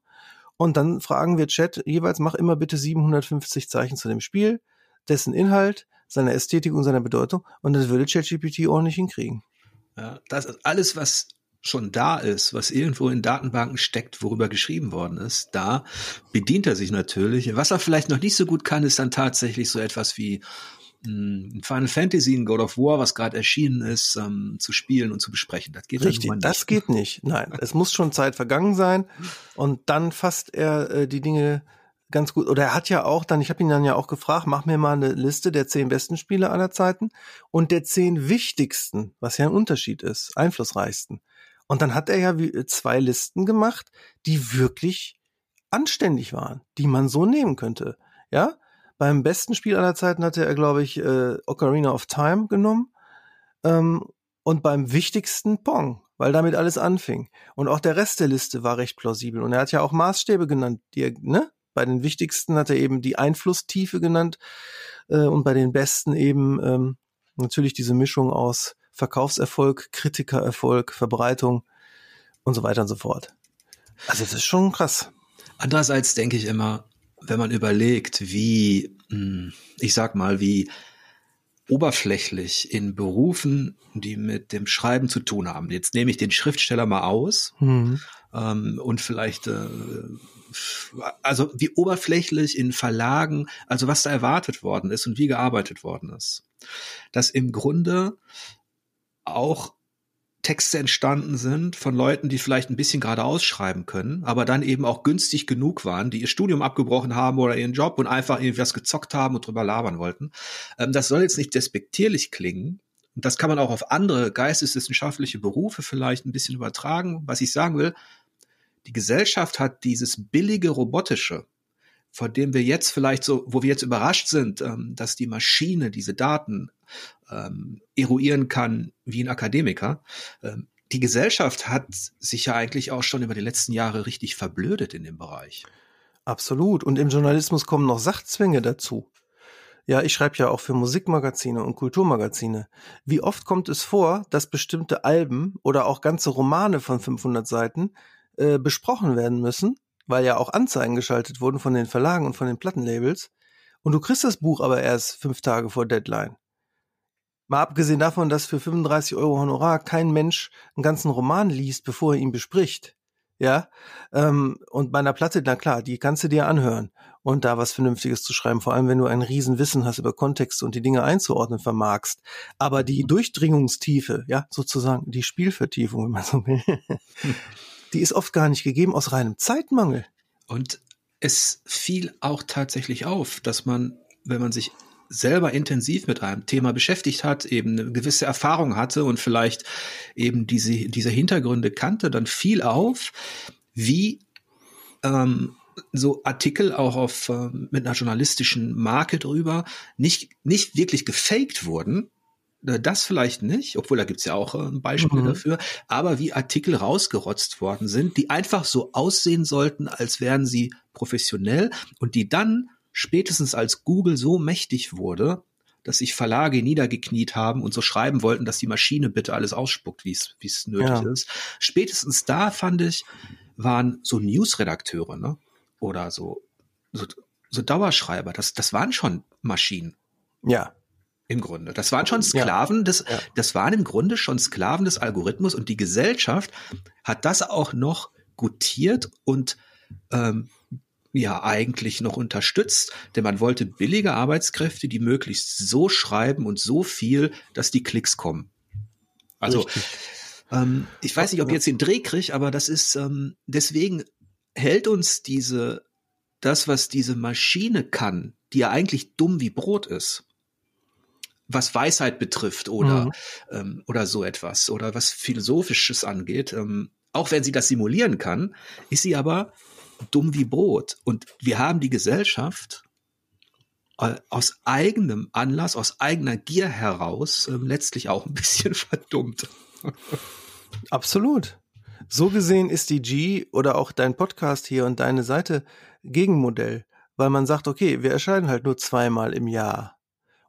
Und dann fragen wir Chat jeweils, mach immer bitte 750 Zeichen zu dem Spiel, dessen Inhalt, seiner Ästhetik und seiner Bedeutung. Und das würde ChatGPT ordentlich hinkriegen. Ja, das ist alles, was schon da ist, was irgendwo in Datenbanken steckt, worüber geschrieben worden ist, da bedient er sich natürlich. Was er vielleicht noch nicht so gut kann, ist dann tatsächlich so etwas wie hm, Final Fantasy, ein God of War, was gerade erschienen ist, ähm, zu spielen und zu besprechen. Das geht Richtig, nicht. das geht nicht. Nein, es muss schon Zeit vergangen sein und dann fasst er äh, die Dinge ganz gut. Oder er hat ja auch dann, ich habe ihn dann ja auch gefragt, mach mir mal eine Liste der zehn besten Spiele aller Zeiten und der zehn wichtigsten, was ja ein Unterschied ist, einflussreichsten. Und dann hat er ja äh, zwei Listen gemacht, die wirklich anständig waren, die man so nehmen könnte. Ja, beim besten Spiel aller Zeiten hatte er, glaube ich, äh, Ocarina of Time genommen. Ähm, und beim wichtigsten Pong, weil damit alles anfing. Und auch der Rest der Liste war recht plausibel. Und er hat ja auch Maßstäbe genannt, die er, ne? Bei den wichtigsten hat er eben die Einflusstiefe genannt äh, und bei den besten eben ähm, natürlich diese Mischung aus Verkaufserfolg, Kritikererfolg, Verbreitung und so weiter und so fort. Also das ist schon krass. Andererseits denke ich immer, wenn man überlegt, wie, hm, ich sag mal, wie oberflächlich in Berufen, die mit dem Schreiben zu tun haben. Jetzt nehme ich den Schriftsteller mal aus mhm. ähm, und vielleicht, äh, also wie oberflächlich in Verlagen, also was da erwartet worden ist und wie gearbeitet worden ist. Dass im Grunde auch Texte entstanden sind von Leuten, die vielleicht ein bisschen geradeaus schreiben können, aber dann eben auch günstig genug waren, die ihr Studium abgebrochen haben oder ihren Job und einfach irgendwas gezockt haben und drüber labern wollten. Ähm, das soll jetzt nicht despektierlich klingen. Und das kann man auch auf andere geisteswissenschaftliche Berufe vielleicht ein bisschen übertragen. Was ich sagen will, die Gesellschaft hat dieses billige Robotische, vor dem wir jetzt vielleicht so, wo wir jetzt überrascht sind, ähm, dass die Maschine diese Daten ähm, eruieren kann wie ein Akademiker. Ähm, die Gesellschaft hat sich ja eigentlich auch schon über die letzten Jahre richtig verblödet in dem Bereich. Absolut. Und im Journalismus kommen noch Sachzwänge dazu. Ja, ich schreibe ja auch für Musikmagazine und Kulturmagazine. Wie oft kommt es vor, dass bestimmte Alben oder auch ganze Romane von 500 Seiten äh, besprochen werden müssen, weil ja auch Anzeigen geschaltet wurden von den Verlagen und von den Plattenlabels. Und du kriegst das Buch aber erst fünf Tage vor Deadline. Mal abgesehen davon, dass für 35 Euro Honorar kein Mensch einen ganzen Roman liest, bevor er ihn bespricht. Ja, ähm, und bei einer Platte, na klar, die kannst du dir anhören und da was Vernünftiges zu schreiben, vor allem wenn du ein Riesenwissen hast über Kontexte und die Dinge einzuordnen vermagst. Aber die Durchdringungstiefe, ja, sozusagen die Spielvertiefung, wenn man so will, *laughs* die ist oft gar nicht gegeben aus reinem Zeitmangel. Und es fiel auch tatsächlich auf, dass man, wenn man sich selber intensiv mit einem Thema beschäftigt hat, eben eine gewisse Erfahrung hatte und vielleicht eben diese, diese Hintergründe kannte, dann fiel auf, wie ähm, so Artikel auch auf äh, mit einer journalistischen Marke drüber nicht nicht wirklich gefaked wurden. Äh, das vielleicht nicht, obwohl da gibt's ja auch äh, Beispiele mhm. dafür, aber wie Artikel rausgerotzt worden sind, die einfach so aussehen sollten, als wären sie professionell und die dann spätestens als Google so mächtig wurde, dass sich Verlage niedergekniet haben und so schreiben wollten, dass die Maschine bitte alles ausspuckt, wie es wie es nötig ja. ist. Spätestens da fand ich, waren so Newsredakteure, ne? Oder so, so, so Dauerschreiber, das, das waren schon Maschinen. Ja. Im Grunde. Das waren schon Sklaven ja. des, ja. das waren im Grunde schon Sklaven des Algorithmus und die Gesellschaft hat das auch noch gutiert und ähm, ja eigentlich noch unterstützt, denn man wollte billige Arbeitskräfte, die möglichst so schreiben und so viel, dass die Klicks kommen. Also ähm, ich weiß nicht, ob ich jetzt den Dreh kriege, aber das ist ähm, deswegen hält uns diese das, was diese Maschine kann, die ja eigentlich dumm wie Brot ist, was Weisheit betrifft oder mhm. ähm, oder so etwas oder was philosophisches angeht, ähm, auch wenn sie das simulieren kann, ist sie aber dumm wie Brot. Und wir haben die Gesellschaft äh, aus eigenem Anlass, aus eigener Gier heraus äh, letztlich auch ein *laughs* bisschen verdummt. Absolut. So gesehen ist die G oder auch dein Podcast hier und deine Seite Gegenmodell, weil man sagt, okay, wir erscheinen halt nur zweimal im Jahr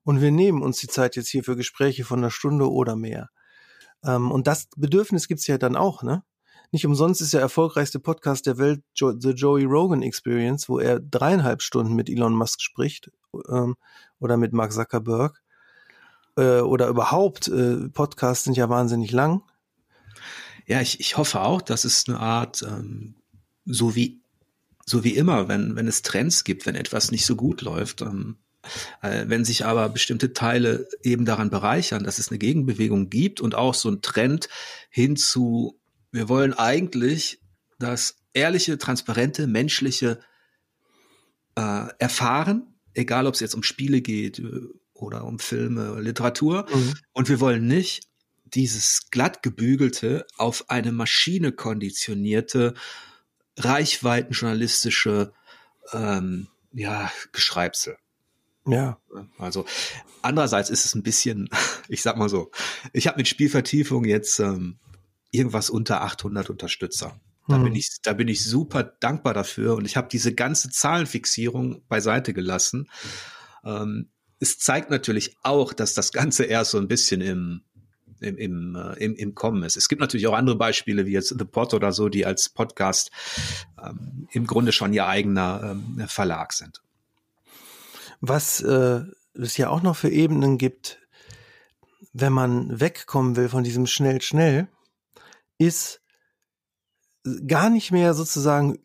und wir nehmen uns die Zeit jetzt hier für Gespräche von einer Stunde oder mehr. Ähm, und das Bedürfnis gibt's ja dann auch, ne? Nicht umsonst ist der erfolgreichste Podcast der Welt The Joey Rogan Experience, wo er dreieinhalb Stunden mit Elon Musk spricht ähm, oder mit Mark Zuckerberg. Äh, oder überhaupt, äh, Podcasts sind ja wahnsinnig lang. Ja, ich, ich hoffe auch, dass es eine Art, ähm, so wie so wie immer, wenn, wenn es Trends gibt, wenn etwas nicht so gut läuft, ähm, äh, wenn sich aber bestimmte Teile eben daran bereichern, dass es eine Gegenbewegung gibt und auch so ein Trend hin zu, wir wollen eigentlich das ehrliche, transparente, menschliche äh, erfahren, egal ob es jetzt um Spiele geht äh, oder um Filme, Literatur. Mhm. Und wir wollen nicht dieses glatt gebügelte, auf eine Maschine konditionierte, reichweitenjournalistische ähm, ja, Geschreibsel. Ja. Also andererseits ist es ein bisschen, *laughs* ich sag mal so, ich habe mit Spielvertiefung jetzt ähm, irgendwas unter 800 Unterstützer. Da hm. bin ich, da bin ich super dankbar dafür und ich habe diese ganze Zahlenfixierung beiseite gelassen. Ähm, es zeigt natürlich auch, dass das Ganze erst so ein bisschen im im, im, äh, im, im Kommen ist. Es gibt natürlich auch andere Beispiele, wie jetzt The Pod oder so, die als Podcast ähm, im Grunde schon ihr eigener ähm, Verlag sind. Was äh, es ja auch noch für Ebenen gibt, wenn man wegkommen will von diesem schnell, schnell, ist gar nicht mehr sozusagen,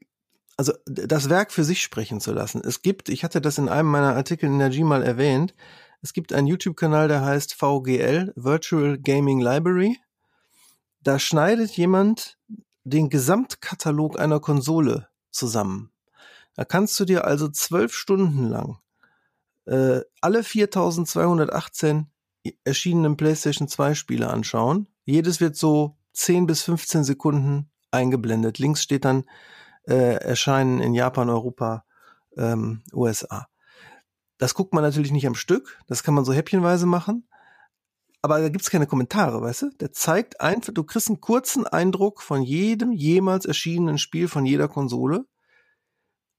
also das Werk für sich sprechen zu lassen. Es gibt, ich hatte das in einem meiner Artikel in der G mal erwähnt, es gibt einen YouTube-Kanal, der heißt VGL, Virtual Gaming Library. Da schneidet jemand den Gesamtkatalog einer Konsole zusammen. Da kannst du dir also zwölf Stunden lang äh, alle 4218 erschienenen PlayStation 2 Spiele anschauen. Jedes wird so 10 bis 15 Sekunden eingeblendet. Links steht dann äh, erscheinen in Japan, Europa, ähm, USA. Das guckt man natürlich nicht am Stück, das kann man so häppchenweise machen. Aber da gibt's keine Kommentare, weißt du? Der zeigt einfach, du kriegst einen kurzen Eindruck von jedem jemals erschienenen Spiel von jeder Konsole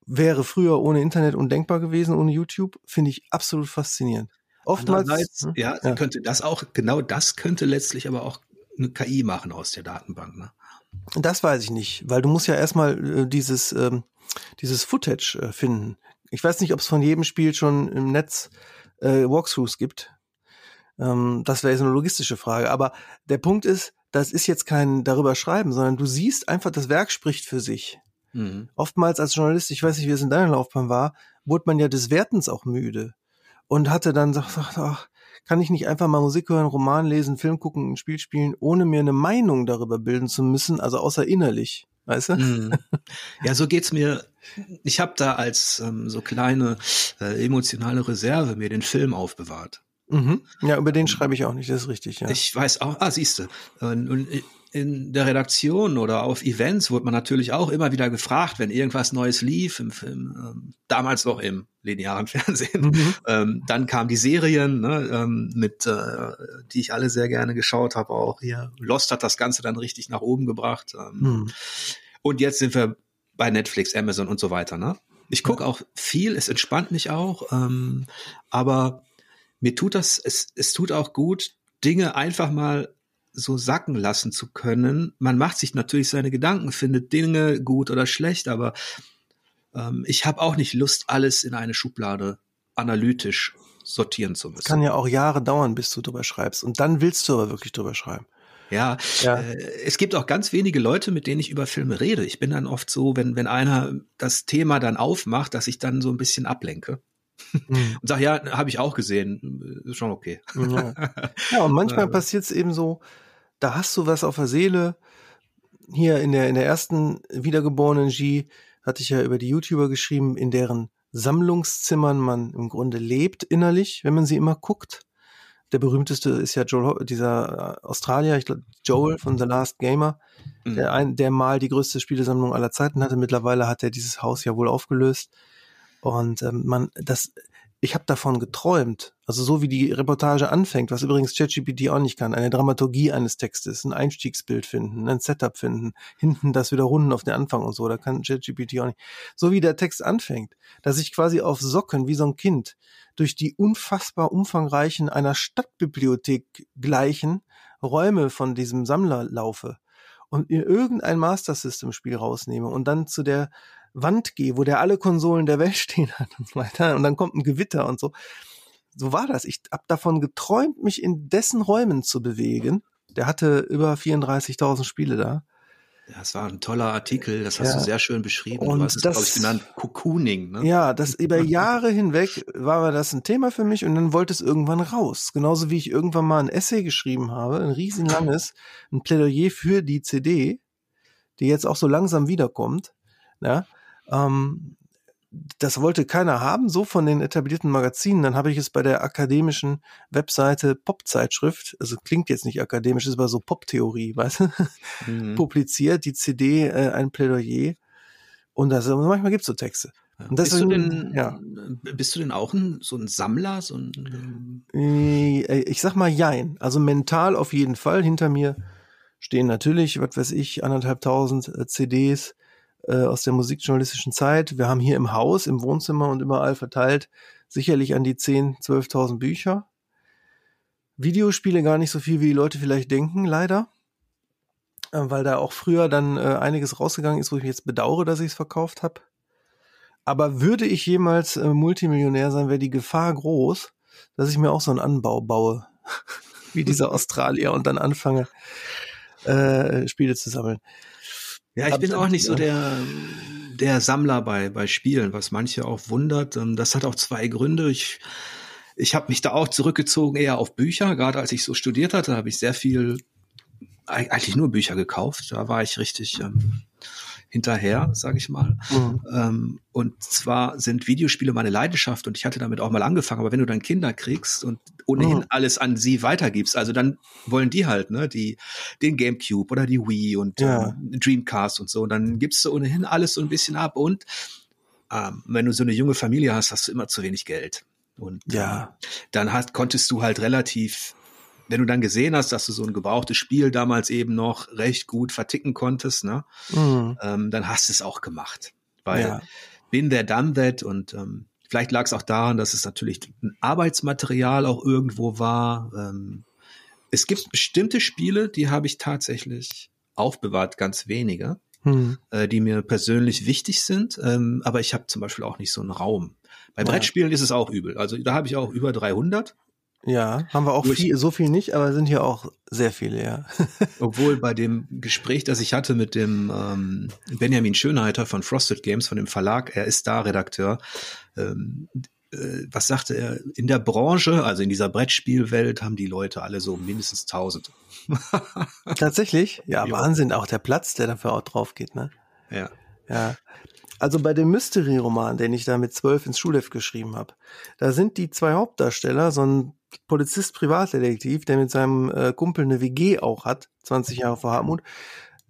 wäre früher ohne Internet undenkbar gewesen, ohne YouTube, finde ich absolut faszinierend. Oftmals, hm? ja, ja, könnte das auch, genau das könnte letztlich aber auch eine KI machen aus der Datenbank, ne? Das weiß ich nicht, weil du musst ja erstmal äh, dieses, ähm, dieses Footage äh, finden. Ich weiß nicht, ob es von jedem Spiel schon im Netz äh, Walkthroughs gibt. Ähm, das wäre jetzt eine logistische Frage. Aber der Punkt ist, das ist jetzt kein darüber schreiben, sondern du siehst einfach, das Werk spricht für sich. Mhm. Oftmals als Journalist, ich weiß nicht, wie es in deiner Laufbahn war, wurde man ja des Wertens auch müde und hatte dann gesagt, ach, kann ich nicht einfach mal Musik hören, Roman lesen, Film gucken, ein Spiel spielen, ohne mir eine Meinung darüber bilden zu müssen, also außer innerlich, weißt du? Mhm. *laughs* Ja, so geht's mir. Ich habe da als ähm, so kleine äh, emotionale Reserve mir den Film aufbewahrt. Mhm. Ja, über den schreibe ich auch nicht, das ist richtig, ja. Ich weiß auch, ah, siehste. Und, und in der Redaktion oder auf Events wurde man natürlich auch immer wieder gefragt, wenn irgendwas Neues lief, im Film, ähm, damals noch im linearen *laughs* Fernsehen. Mhm. Ähm, dann kamen die Serien, ne, ähm, mit, äh, die ich alle sehr gerne geschaut habe, auch hier. Lost hat das Ganze dann richtig nach oben gebracht. Ähm, mhm. Und jetzt sind wir bei Netflix, Amazon und so weiter. Ne? Ich gucke auch viel, es entspannt mich auch, ähm, aber mir tut das, es, es tut auch gut, Dinge einfach mal so sacken lassen zu können. Man macht sich natürlich seine Gedanken, findet Dinge gut oder schlecht, aber ähm, ich habe auch nicht Lust, alles in eine Schublade analytisch sortieren zu müssen. Kann ja auch Jahre dauern, bis du drüber schreibst. Und dann willst du aber wirklich drüber schreiben. Ja, ja. Äh, es gibt auch ganz wenige Leute, mit denen ich über Filme rede. Ich bin dann oft so, wenn, wenn einer das Thema dann aufmacht, dass ich dann so ein bisschen ablenke. Mhm. *laughs* Und sag, ja, habe ich auch gesehen. Ist schon okay. Ja, ja und manchmal *laughs* passiert es eben so, da hast du was auf der Seele. Hier in der, in der ersten wiedergeborenen G hatte ich ja über die YouTuber geschrieben, in deren Sammlungszimmern man im Grunde lebt innerlich, wenn man sie immer guckt. Der berühmteste ist ja Joel, dieser äh, Australier, ich glaube Joel von The Last Gamer, mhm. der, ein, der mal die größte Spielesammlung aller Zeiten hatte. Mittlerweile hat er dieses Haus ja wohl aufgelöst. Und ähm, man, das, ich habe davon geträumt. Also so wie die Reportage anfängt, was übrigens ChatGPT auch nicht kann, eine Dramaturgie eines Textes, ein Einstiegsbild finden, ein Setup finden, hinten das wieder runden auf den Anfang und so, da kann ChatGPT auch nicht. So wie der Text anfängt, dass ich quasi auf Socken wie so ein Kind durch die unfassbar umfangreichen einer Stadtbibliothek gleichen Räume von diesem Sammler laufe und in irgendein Master System Spiel rausnehme und dann zu der Wand gehe, wo der alle Konsolen der Welt *laughs* stehen hat und so weiter. Und dann kommt ein Gewitter und so. So war das. Ich habe davon geträumt, mich in dessen Räumen zu bewegen. Der hatte über 34.000 Spiele da. Ja, es war ein toller Artikel, das hast ja. du sehr schön beschrieben. Und du hast es, glaube ich, genannt Cocooning. Ne? Ja, das *laughs* über Jahre hinweg war das ein Thema für mich und dann wollte es irgendwann raus. Genauso wie ich irgendwann mal ein Essay geschrieben habe, ein riesen langes, ein Plädoyer für die CD, die jetzt auch so langsam wiederkommt. Ja, ähm, das wollte keiner haben, so von den etablierten Magazinen. Dann habe ich es bei der akademischen Webseite Pop-Zeitschrift, also klingt jetzt nicht akademisch, ist aber so Pop-Theorie, *laughs* weißt du, mhm. publiziert, die CD, äh, ein Plädoyer. Und das, manchmal gibt's so Texte. Und bist, du denn, ja. bist du denn auch ein, so ein Sammler? So ein, äh, ich sag mal Jein. Also mental auf jeden Fall. Hinter mir stehen natürlich, was weiß ich, anderthalbtausend äh, CDs äh, aus der musikjournalistischen Zeit. Wir haben hier im Haus, im Wohnzimmer und überall verteilt sicherlich an die 10, 12.000 Bücher. Videospiele gar nicht so viel, wie die Leute vielleicht denken, leider. Äh, weil da auch früher dann äh, einiges rausgegangen ist, wo ich mich jetzt bedauere, dass ich es verkauft habe. Aber würde ich jemals äh, Multimillionär sein, wäre die Gefahr groß, dass ich mir auch so einen Anbau baue, *laughs* wie dieser Australier, und dann anfange, äh, Spiele zu sammeln. Ja, ich bin auch nicht so der, der Sammler bei, bei Spielen, was manche auch wundert. Ähm, das hat auch zwei Gründe. Ich, ich habe mich da auch zurückgezogen eher auf Bücher. Gerade als ich so studiert hatte, habe ich sehr viel, eigentlich nur Bücher gekauft. Da war ich richtig ähm, hinterher, sage ich mal. Mhm. Ähm, und zwar sind Videospiele meine Leidenschaft und ich hatte damit auch mal angefangen. Aber wenn du dann Kinder kriegst und ohnehin mhm. alles an sie weitergibst, also dann wollen die halt, ne, die den GameCube oder die Wii und ja. ähm, Dreamcast und so. Und dann gibst du ohnehin alles so ein bisschen ab und ähm, wenn du so eine junge Familie hast, hast du immer zu wenig Geld. Und ja. Ähm, dann hast, konntest du halt relativ wenn du dann gesehen hast, dass du so ein gebrauchtes Spiel damals eben noch recht gut verticken konntest, ne, mhm. ähm, dann hast du es auch gemacht. Weil ja. bin there, done that und ähm, vielleicht lag es auch daran, dass es natürlich ein Arbeitsmaterial auch irgendwo war. Ähm, es gibt bestimmte Spiele, die habe ich tatsächlich aufbewahrt, ganz wenige, mhm. äh, die mir persönlich wichtig sind. Ähm, aber ich habe zum Beispiel auch nicht so einen Raum. Bei Brettspielen ja. ist es auch übel. Also da habe ich auch über 300. Ja, haben wir auch viel, so viel nicht, aber sind hier auch sehr viele, ja. *laughs* Obwohl bei dem Gespräch, das ich hatte mit dem ähm, Benjamin Schönheiter von Frosted Games, von dem Verlag, er ist da Redakteur, ähm, äh, was sagte er, in der Branche, also in dieser Brettspielwelt, haben die Leute alle so mindestens 1000. Tatsächlich? Ja, jo. Wahnsinn, auch der Platz, der dafür auch drauf geht, ne? Ja. Ja. Also bei dem Mystery-Roman, den ich da mit zwölf ins Schulheft geschrieben habe, da sind die zwei Hauptdarsteller so ein Polizist, Privatdetektiv, der mit seinem äh, Kumpel eine WG auch hat, 20 Jahre vor Hartmut,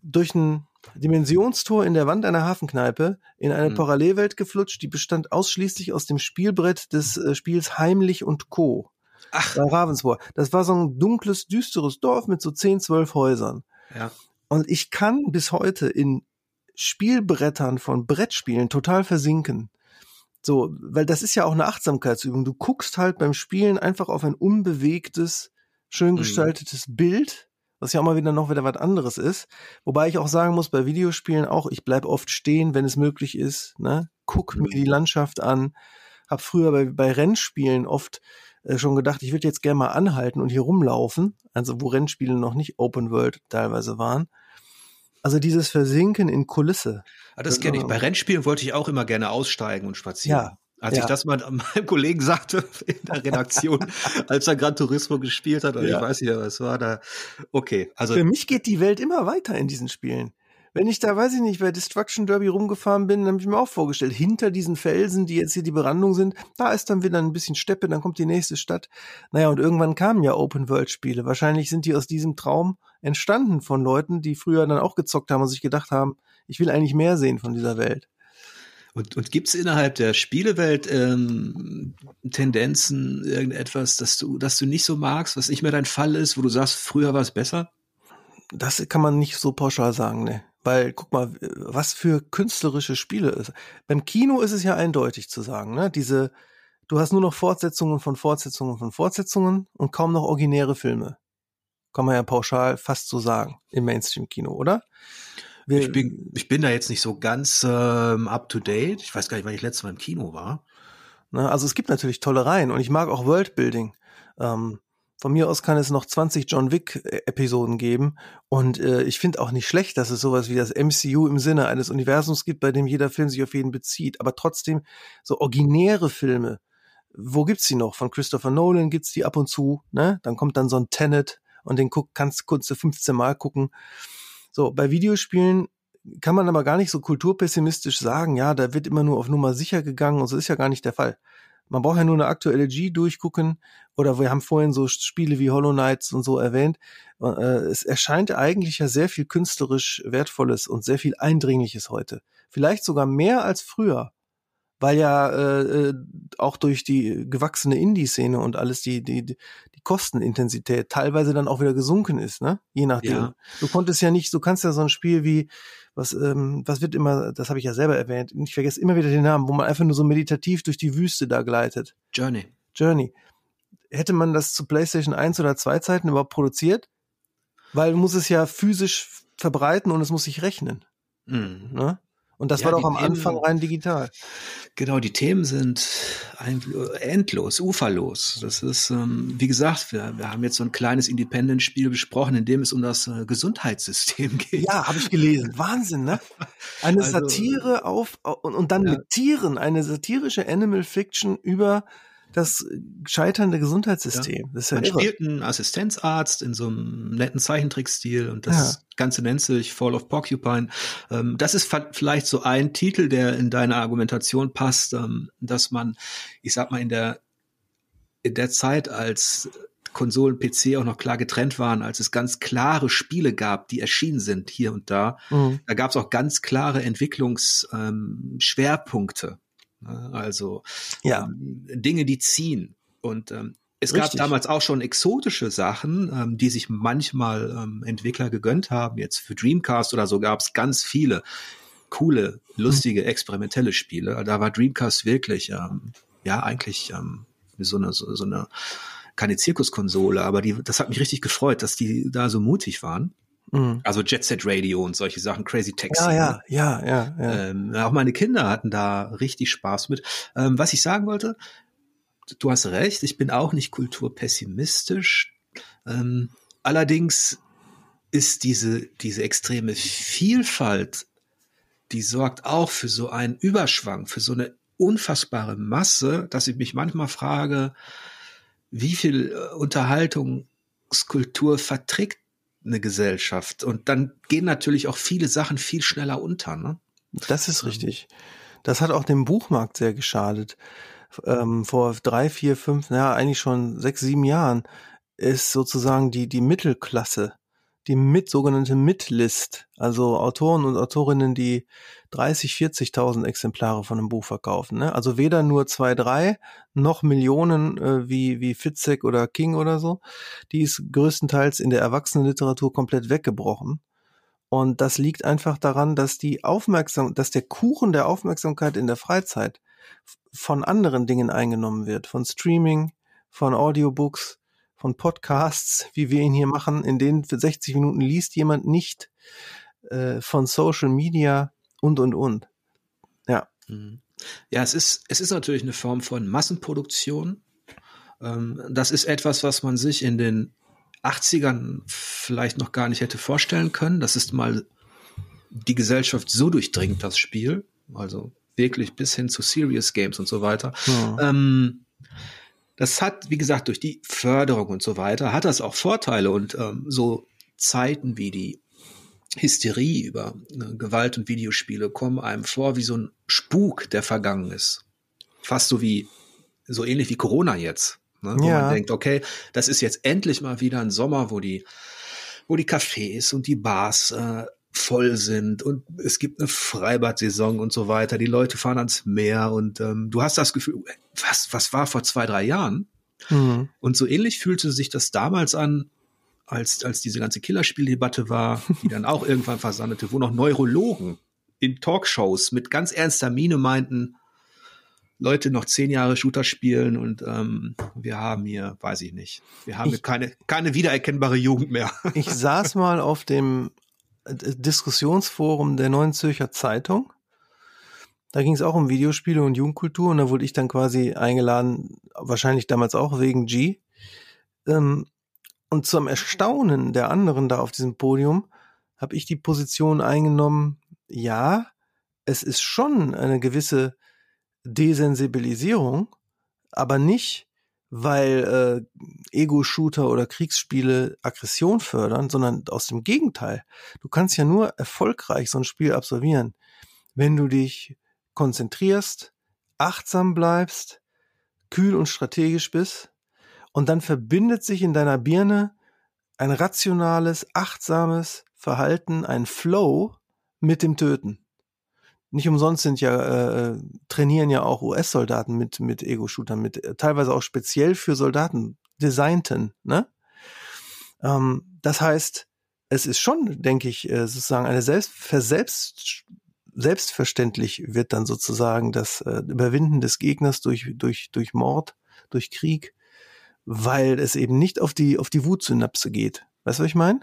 durch ein Dimensionstor in der Wand einer Hafenkneipe in eine mhm. Parallelwelt geflutscht, die bestand ausschließlich aus dem Spielbrett des äh, Spiels Heimlich und Co. Ach. Bei Ravensburg. Das war so ein dunkles, düsteres Dorf mit so 10, 12 Häusern. Ja. Und ich kann bis heute in Spielbrettern von Brettspielen total versinken. So, weil das ist ja auch eine Achtsamkeitsübung. Du guckst halt beim Spielen einfach auf ein unbewegtes, schön mhm. gestaltetes mhm. Bild, was ja auch mal wieder noch wieder was anderes ist. Wobei ich auch sagen muss, bei Videospielen auch, ich bleib oft stehen, wenn es möglich ist, ne? Guck mhm. mir die Landschaft an. Hab früher bei, bei Rennspielen oft äh, schon gedacht, ich würde jetzt gerne mal anhalten und hier rumlaufen. Also wo Rennspiele noch nicht Open World teilweise waren. Also dieses Versinken in Kulisse. Ah, das kenne ich. Bei Rennspielen wollte ich auch immer gerne aussteigen und spazieren. Ja. Als ja. ich das mal meinem Kollegen *laughs* sagte in der Redaktion, als er Gran Turismo gespielt hat, oder ja. ich weiß nicht, was war da. Okay, also. Für mich geht die Welt immer weiter in diesen Spielen. Wenn ich da, weiß ich nicht, bei Destruction Derby rumgefahren bin, dann habe ich mir auch vorgestellt, hinter diesen Felsen, die jetzt hier die Brandung sind, da ist dann wieder ein bisschen Steppe, dann kommt die nächste Stadt. Naja, und irgendwann kamen ja Open-World-Spiele. Wahrscheinlich sind die aus diesem Traum entstanden von Leuten, die früher dann auch gezockt haben und sich gedacht haben, ich will eigentlich mehr sehen von dieser Welt. Und, und gibt es innerhalb der Spielewelt ähm, Tendenzen, irgendetwas, dass du, dass du nicht so magst, was nicht mehr dein Fall ist, wo du sagst, früher war es besser? Das kann man nicht so pauschal sagen, ne. Weil, guck mal, was für künstlerische Spiele ist. Beim Kino ist es ja eindeutig zu sagen, ne? Diese, du hast nur noch Fortsetzungen von Fortsetzungen von Fortsetzungen und kaum noch originäre Filme. Kann man ja pauschal fast so sagen im Mainstream-Kino, oder? Wir, ich, bin, ich bin da jetzt nicht so ganz ähm, up to date. Ich weiß gar nicht, wann ich letztes Mal im Kino war. Ne, also es gibt natürlich tolle Reihen und ich mag auch Worldbuilding. Ähm, von mir aus kann es noch 20 John Wick-Episoden geben. Und äh, ich finde auch nicht schlecht, dass es sowas wie das MCU im Sinne eines Universums gibt, bei dem jeder Film sich auf jeden bezieht. Aber trotzdem so originäre Filme. Wo gibt's die noch? Von Christopher Nolan gibt's die ab und zu. Ne? Dann kommt dann so ein Tenet und den guck, kannst, kannst du 15 Mal gucken. So, bei Videospielen kann man aber gar nicht so kulturpessimistisch sagen, ja, da wird immer nur auf Nummer sicher gegangen und so ist ja gar nicht der Fall. Man braucht ja nur eine aktuelle G durchgucken oder wir haben vorhin so Spiele wie Hollow Knights und so erwähnt. Äh, es erscheint eigentlich ja sehr viel künstlerisch Wertvolles und sehr viel Eindringliches heute. Vielleicht sogar mehr als früher weil ja äh, äh, auch durch die gewachsene Indie-Szene und alles die, die, die Kostenintensität teilweise dann auch wieder gesunken ist, ne? Je nachdem. Ja. Du konntest ja nicht, du kannst ja so ein Spiel wie, was, ähm, was wird immer, das habe ich ja selber erwähnt, ich vergesse immer wieder den Namen, wo man einfach nur so meditativ durch die Wüste da gleitet. Journey. Journey. Hätte man das zu PlayStation 1 oder 2 Zeiten überhaupt produziert? Weil muss es ja physisch verbreiten und es muss sich rechnen. Mhm. Ne? Und das ja, war doch am Themen, Anfang rein digital. Genau, die Themen sind endlos, uferlos. Das ist, ähm, wie gesagt, wir, wir haben jetzt so ein kleines Independent-Spiel besprochen, in dem es um das äh, Gesundheitssystem *laughs* geht. Ja, habe ich gelesen. Wahnsinn, ne? Eine also, Satire auf und, und dann ja. mit Tieren, eine satirische Animal Fiction über das scheiternde Gesundheitssystem. Ja. Das ist ja Man irre. spielt einen Assistenzarzt in so einem netten Zeichentrickstil und das ja. Ganze nennt sich Fall of Porcupine. Ähm, das ist vielleicht so ein Titel, der in deine Argumentation passt, ähm, dass man, ich sag mal, in der, in der Zeit, als Konsolen, PC auch noch klar getrennt waren, als es ganz klare Spiele gab, die erschienen sind hier und da. Mhm. Da gab es auch ganz klare Entwicklungsschwerpunkte. Ähm? Also ja. ähm, Dinge, die ziehen. Und ähm, es Richtig. gab damals auch schon exotische Sachen, ähm, die sich manchmal ähm, Entwickler gegönnt haben. Jetzt für Dreamcast oder so gab es ganz viele coole, lustige, experimentelle Spiele. Da war Dreamcast wirklich, ähm, ja, eigentlich ähm, so eine, so, so eine keine Zirkuskonsole, aber die, das hat mich richtig gefreut, dass die da so mutig waren. Mhm. Also Jet Set Radio und solche Sachen, Crazy Taxi. Ja, ja, ja, ja. ja. Ähm, auch meine Kinder hatten da richtig Spaß mit. Ähm, was ich sagen wollte, du hast recht, ich bin auch nicht kulturpessimistisch. Ähm, allerdings ist diese, diese extreme Vielfalt, die sorgt auch für so einen Überschwang, für so eine unfassbare Masse, dass ich mich manchmal frage, wie viel äh, Unterhaltungskultur verträgt eine Gesellschaft. Und dann gehen natürlich auch viele Sachen viel schneller unter. Ne? Das ist richtig. Das hat auch dem Buchmarkt sehr geschadet. Ähm, vor drei, vier, fünf, ja, eigentlich schon sechs, sieben Jahren ist sozusagen die, die Mittelklasse die mit sogenannte Midlist, also Autoren und Autorinnen, die 30, 40.000 Exemplare von einem Buch verkaufen. Ne? Also weder nur zwei, drei, noch Millionen äh, wie, wie Fitzek oder King oder so. Die ist größtenteils in der Erwachsenenliteratur komplett weggebrochen. Und das liegt einfach daran, dass die Aufmerksam, dass der Kuchen der Aufmerksamkeit in der Freizeit von anderen Dingen eingenommen wird, von Streaming, von Audiobooks, von Podcasts, wie wir ihn hier machen, in denen für 60 Minuten liest jemand nicht äh, von Social Media und und und. Ja. Mhm. Ja, es ist, es ist natürlich eine Form von Massenproduktion. Ähm, das ist etwas, was man sich in den 80ern vielleicht noch gar nicht hätte vorstellen können. Das ist mal die Gesellschaft so durchdringt, das Spiel. Also wirklich bis hin zu Serious Games und so weiter. Ja. Ähm, das hat, wie gesagt, durch die Förderung und so weiter, hat das auch Vorteile und ähm, so Zeiten wie die Hysterie über äh, Gewalt und Videospiele kommen einem vor wie so ein Spuk, der vergangen ist. Fast so wie, so ähnlich wie Corona jetzt. Ne? Wo ja. man denkt, okay, das ist jetzt endlich mal wieder ein Sommer, wo die, wo die Cafés und die Bars äh, voll sind und es gibt eine Freibad-Saison und so weiter. Die Leute fahren ans Meer und ähm, du hast das Gefühl, was, was war vor zwei, drei Jahren? Mhm. Und so ähnlich fühlte sich das damals an, als, als diese ganze Killerspieldebatte war, die dann auch irgendwann versandete, wo noch Neurologen in Talkshows mit ganz ernster Miene meinten, Leute noch zehn Jahre Shooter spielen und ähm, wir haben hier, weiß ich nicht, wir haben ich, hier keine, keine wiedererkennbare Jugend mehr. ich saß mal auf dem Diskussionsforum der Neuen Zürcher Zeitung. Da ging es auch um Videospiele und Jugendkultur und da wurde ich dann quasi eingeladen, wahrscheinlich damals auch wegen G. Ähm, und zum Erstaunen der anderen da auf diesem Podium habe ich die Position eingenommen, ja, es ist schon eine gewisse Desensibilisierung, aber nicht, weil äh, Ego-Shooter oder Kriegsspiele Aggression fördern, sondern aus dem Gegenteil. Du kannst ja nur erfolgreich so ein Spiel absolvieren, wenn du dich konzentrierst, achtsam bleibst, kühl und strategisch bist und dann verbindet sich in deiner Birne ein rationales, achtsames Verhalten, ein Flow mit dem Töten nicht umsonst sind ja äh, trainieren ja auch US-Soldaten mit mit Ego-Shootern mit äh, teilweise auch speziell für Soldaten designten. Ne? Ähm, das heißt, es ist schon, denke ich, äh, sozusagen eine selbst verselbst selbstverständlich wird dann sozusagen das äh, Überwinden des Gegners durch durch durch Mord, durch Krieg, weil es eben nicht auf die auf die Wutsynapse geht. Weißt du, was ich meine?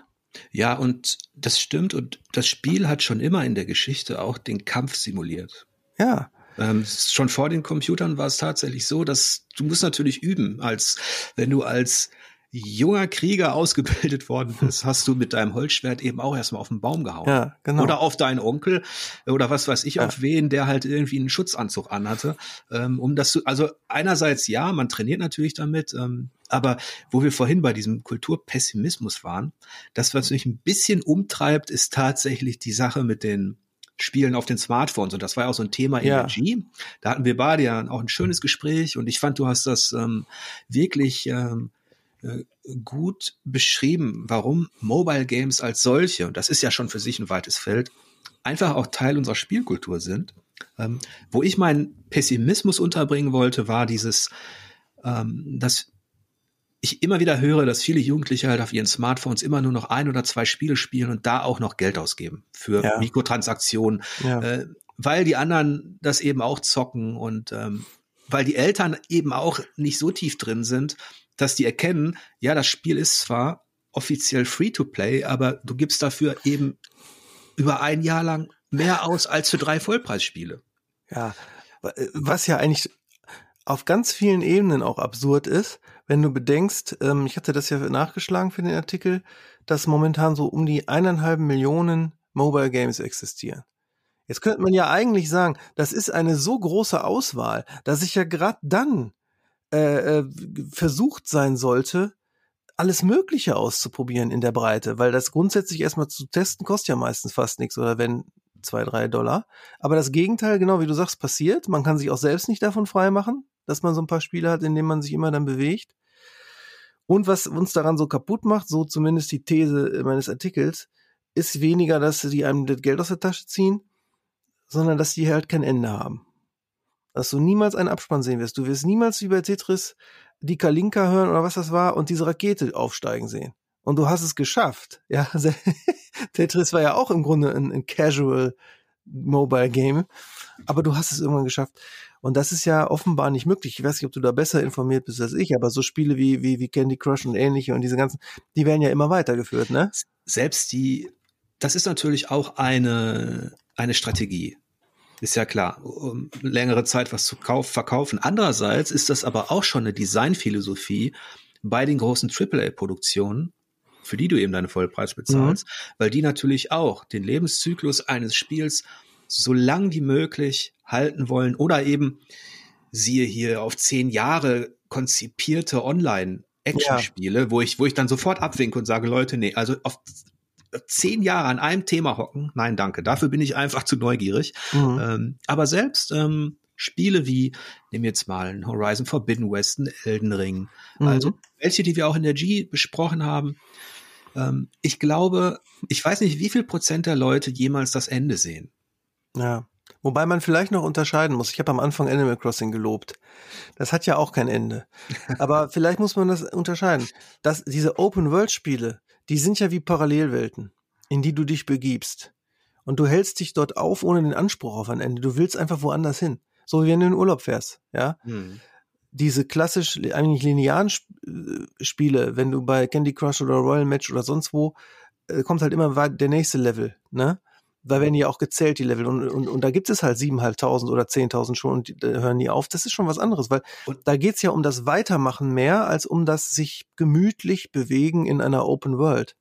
Ja, und das stimmt. Und das Spiel hat schon immer in der Geschichte auch den Kampf simuliert. Ja. Ähm, schon vor den Computern war es tatsächlich so, dass du musst natürlich üben, als wenn du als junger Krieger *laughs* ausgebildet worden bist, hast du mit deinem Holzschwert eben auch erstmal auf den Baum gehauen. Ja, genau. Oder auf deinen Onkel oder was weiß ich, ja. auf wen, der halt irgendwie einen Schutzanzug anhatte. Ähm, um das zu, also einerseits ja, man trainiert natürlich damit, ähm, aber wo wir vorhin bei diesem Kulturpessimismus waren, das, was mich ein bisschen umtreibt, ist tatsächlich die Sache mit den Spielen auf den Smartphones. Und das war ja auch so ein Thema in ja. G. Da hatten wir beide ja auch ein schönes Gespräch und ich fand, du hast das ähm, wirklich ähm, äh, gut beschrieben, warum Mobile Games als solche, und das ist ja schon für sich ein weites Feld, einfach auch Teil unserer Spielkultur sind. Ähm, wo ich meinen Pessimismus unterbringen wollte, war dieses, ähm, dass ich immer wieder höre, dass viele Jugendliche halt auf ihren Smartphones immer nur noch ein oder zwei Spiele spielen und da auch noch Geld ausgeben für ja. Mikrotransaktionen, ja. äh, weil die anderen das eben auch zocken und ähm, weil die Eltern eben auch nicht so tief drin sind, dass die erkennen, ja, das Spiel ist zwar offiziell free to play, aber du gibst dafür eben über ein Jahr lang mehr aus als für drei Vollpreisspiele. Ja, was ja eigentlich auf ganz vielen Ebenen auch absurd ist, wenn du bedenkst, ähm, ich hatte das ja nachgeschlagen für den Artikel, dass momentan so um die eineinhalb Millionen Mobile Games existieren. Jetzt könnte man ja eigentlich sagen, das ist eine so große Auswahl, dass ich ja gerade dann äh, äh, versucht sein sollte, alles Mögliche auszuprobieren in der Breite, weil das grundsätzlich erstmal zu testen kostet ja meistens fast nichts oder wenn zwei, drei Dollar. Aber das Gegenteil, genau wie du sagst, passiert. Man kann sich auch selbst nicht davon freimachen, dass man so ein paar Spiele hat, in denen man sich immer dann bewegt. Und was uns daran so kaputt macht, so zumindest die These meines Artikels, ist weniger, dass die einem das Geld aus der Tasche ziehen, sondern dass die halt kein Ende haben dass du niemals einen Abspann sehen wirst. Du wirst niemals wie bei Tetris die Kalinka hören oder was das war und diese Rakete aufsteigen sehen. Und du hast es geschafft. *laughs* Ja, Tetris war ja auch im Grunde ein, ein Casual Mobile Game, aber du hast es irgendwann geschafft. Und das ist ja offenbar nicht möglich. Ich weiß nicht, ob du da besser informiert bist als ich, aber so Spiele wie, wie, wie Candy Crush und ähnliche und diese ganzen, die werden ja immer weitergeführt, ne? Selbst die, das ist natürlich auch eine, eine Strategie. Ist ja klar, um längere Zeit was zu kauf, verkaufen. Andererseits ist das aber auch schon eine Designphilosophie bei den großen AAA-Produktionen, für die du eben deine Vollpreis bezahlst, mhm. weil die natürlich auch den Lebenszyklus eines Spiels so lang wie möglich halten wollen oder eben siehe hier auf zehn Jahre konzipierte Online Action-Spiele, ja. wo ich, wo ich dann sofort abwinke und sage, Leute, nee, also auf zehn Jahre an einem Thema hocken, nein, danke. Dafür bin ich einfach *laughs* zu neugierig. Mhm. Ähm, aber selbst ähm, Spiele wie, nehmen jetzt mal ein Horizon Forbidden West, ein Elden Ring, mhm. also welche, die wir auch in der G besprochen haben, ähm, ich glaube, ich weiß nicht, wie viel Prozent der Leute jemals das Ende sehen. Ja. Wobei man vielleicht noch unterscheiden muss. Ich habe am Anfang Animal Crossing gelobt. Das hat ja auch kein Ende. Aber *laughs* vielleicht muss man das unterscheiden. Dass diese Open-World-Spiele, die sind ja wie Parallelwelten, in die du dich begibst. Und du hältst dich dort auf ohne den Anspruch auf ein Ende. Du willst einfach woanders hin. So wie wenn du in den Urlaub fährst, ja. Hm. Diese klassisch, eigentlich linearen äh, Spiele, wenn du bei Candy Crush oder Royal Match oder sonst wo, äh, kommt halt immer der nächste Level, ne? Da werden ja auch gezählt, die Level. Und, und, und da gibt es halt 7.500 oder 10.000 schon und die hören nie auf. Das ist schon was anderes, weil und da geht's ja um das Weitermachen mehr als um das sich gemütlich bewegen in einer Open World.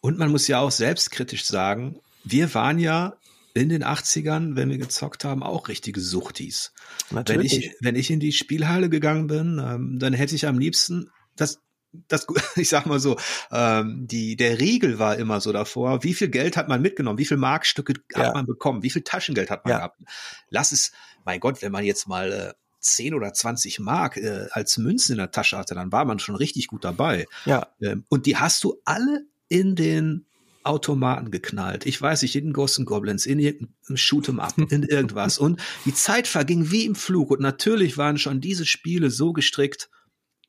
Und man muss ja auch selbstkritisch sagen, wir waren ja in den 80ern, wenn wir gezockt haben, auch richtige Suchtis. Natürlich. Wenn ich, wenn ich in die Spielhalle gegangen bin, ähm, dann hätte ich am liebsten das das, *laughs* ich sag mal so, ähm, die, der Riegel war immer so davor. Wie viel Geld hat man mitgenommen? Wie viel Markstücke ja. hat man bekommen? Wie viel Taschengeld hat man ja. gehabt? Lass es, mein Gott, wenn man jetzt mal äh, 10 oder 20 Mark äh, als Münzen in der Tasche hatte, dann war man schon richtig gut dabei. Ja. Ähm, und die hast du alle in den Automaten geknallt. Ich weiß nicht, in Ghosts and Goblins, in irgendeinem Shoot'em Up, in *laughs* irgendwas. Und die Zeit verging wie im Flug. Und natürlich waren schon diese Spiele so gestrickt,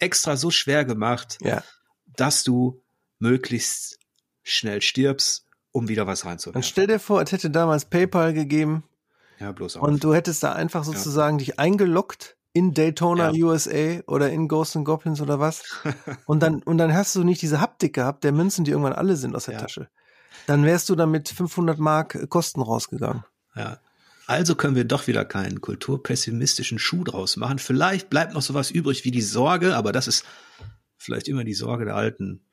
extra so schwer gemacht, ja. dass du möglichst schnell stirbst, um wieder was reinzuwerfen. Und stell dir vor, es hätte damals PayPal gegeben. Ja, bloß auch. Und du hättest da einfach sozusagen ja. dich eingeloggt in Daytona ja. USA oder in Ghosts and Goblins oder was. *laughs* und dann, und dann hast du nicht diese Haptik gehabt, der Münzen, die irgendwann alle sind aus der. Tasche. Dann wärst du dann mit 500 Mark Kosten rausgegangen. Ja. Also können wir doch wieder keinen kulturpessimistischen Schuh draus machen. Vielleicht bleibt noch sowas übrig wie die Sorge, aber das ist vielleicht immer die Sorge der alten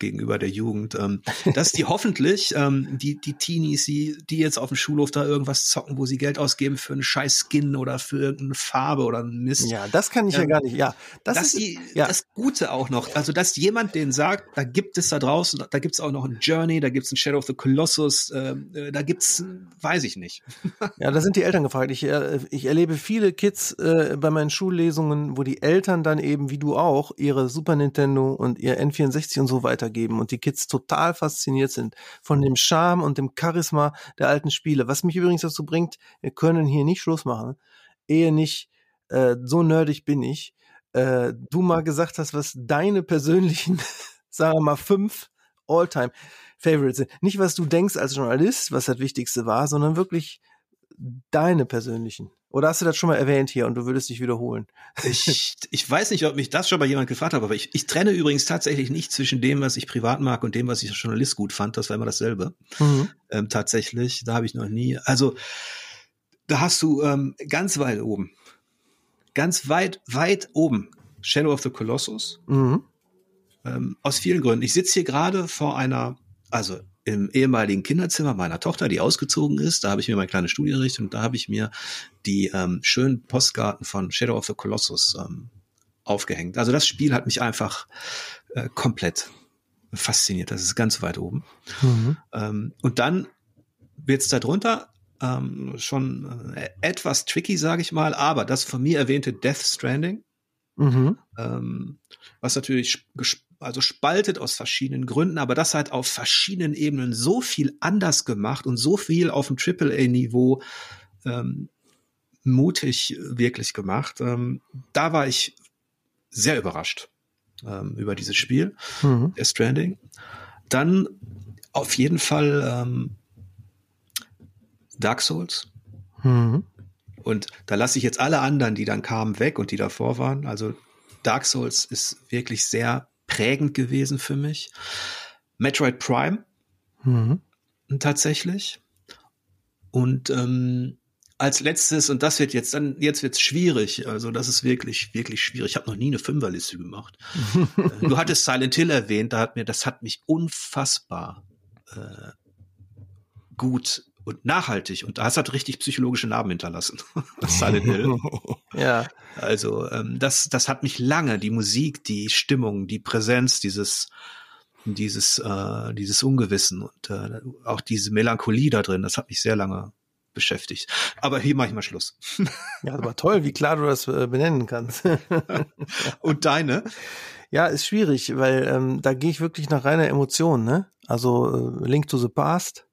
gegenüber der Jugend, ähm, dass die *laughs* hoffentlich ähm, die die Teenies, die die jetzt auf dem Schulhof da irgendwas zocken, wo sie Geld ausgeben für einen scheiß Skin oder für irgendeine Farbe oder einen Mist. Ja, das kann ich ähm, ja gar nicht. Ja, das dass ist die, ja. das Gute auch noch. Also dass jemand den sagt, da gibt es da draußen, da gibt es auch noch ein Journey, da gibt es ein Shadow of the Colossus, ähm, äh, da gibt's, weiß ich nicht. *laughs* ja, da sind die Eltern gefragt. Ich äh, ich erlebe viele Kids äh, bei meinen Schullesungen, wo die Eltern dann eben wie du auch ihre Super Nintendo und ihr N64 und so weiter weitergeben und die Kids total fasziniert sind von dem Charme und dem Charisma der alten Spiele. Was mich übrigens dazu bringt, wir können hier nicht Schluss machen, ehe nicht äh, so nerdig bin ich, äh, du mal gesagt hast, was deine persönlichen, *laughs* sagen wir mal, fünf All-Time Favorites sind. Nicht, was du denkst als Journalist, was das Wichtigste war, sondern wirklich deine persönlichen. Oder hast du das schon mal erwähnt hier und du würdest dich wiederholen? Ich, *laughs* ich weiß nicht, ob mich das schon mal jemand gefragt hat, aber ich, ich trenne übrigens tatsächlich nicht zwischen dem, was ich privat mag und dem, was ich als Journalist gut fand. Das war immer dasselbe. Mhm. Ähm, tatsächlich, da habe ich noch nie. Also da hast du ähm, ganz weit oben, ganz weit, weit oben Shadow of the Colossus. Mhm. Ähm, aus vielen Gründen. Ich sitze hier gerade vor einer, also im ehemaligen Kinderzimmer meiner Tochter, die ausgezogen ist. Da habe ich mir meine kleine Studie errichtet und da habe ich mir die ähm, schönen Postkarten von Shadow of the Colossus ähm, aufgehängt. Also das Spiel hat mich einfach äh, komplett fasziniert. Das ist ganz weit oben. Mhm. Ähm, und dann wird's da drunter ähm, schon äh, etwas tricky, sage ich mal, aber das von mir erwähnte Death Stranding, mhm. ähm, was natürlich also spaltet aus verschiedenen Gründen, aber das halt auf verschiedenen Ebenen so viel anders gemacht und so viel auf dem AAA-Niveau ähm, mutig wirklich gemacht. Ähm, da war ich sehr überrascht ähm, über dieses Spiel, mhm. der Stranding. Dann auf jeden Fall ähm, Dark Souls. Mhm. Und da lasse ich jetzt alle anderen, die dann kamen, weg und die davor waren. Also Dark Souls ist wirklich sehr prägend gewesen für mich. Metroid Prime mhm. tatsächlich. Und ähm, als letztes, und das wird jetzt dann, jetzt wird's schwierig. Also das ist wirklich, wirklich schwierig. Ich habe noch nie eine Fünferliste gemacht. *laughs* Du hattest Silent Hill erwähnt, da hat mir, das hat mich unfassbar äh, gut und nachhaltig und das hat richtig psychologische Narben hinterlassen. *laughs* Silent Hill. *laughs* ja. Also ähm, das, das hat mich lange, die Musik, die Stimmung, die Präsenz, dieses, dieses, äh, dieses Ungewissen und äh, auch diese Melancholie da drin, das hat mich sehr lange beschäftigt. Aber hier mache ich mal Schluss. *laughs* ja, aber toll, wie klar du das äh, benennen kannst. und deine? Ja, ist schwierig, weil ähm, da gehe ich wirklich nach reiner Emotion, ne? Also äh, Link to the Past,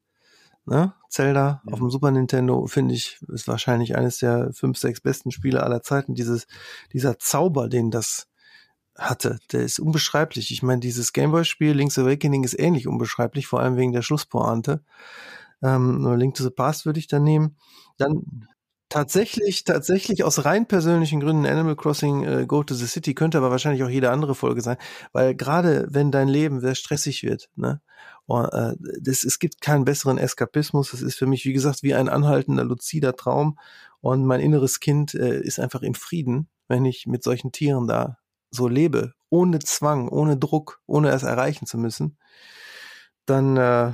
ne? Zelda mhm. auf dem Super Nintendo, finde ich, ist wahrscheinlich eines der fünf, sechs besten Spiele aller Zeiten. Dieses, dieser Zauber, den das hatte, der ist unbeschreiblich. Ich meine, dieses Gameboy-Spiel Link's Awakening ist ähnlich unbeschreiblich, vor allem wegen der Schlusspointe. Ähm, nur Link to the Past würde ich dann nehmen. Dann Tatsächlich, tatsächlich aus rein persönlichen Gründen Animal Crossing äh, Go to the City könnte aber wahrscheinlich auch jede andere Folge sein, weil gerade wenn dein Leben sehr stressig wird, ne, und, äh, das, es gibt keinen besseren Eskapismus. Es ist für mich, wie gesagt, wie ein anhaltender, luzider Traum und mein inneres Kind äh, ist einfach im Frieden, wenn ich mit solchen Tieren da so lebe, ohne Zwang, ohne Druck, ohne es erreichen zu müssen. Dann, äh,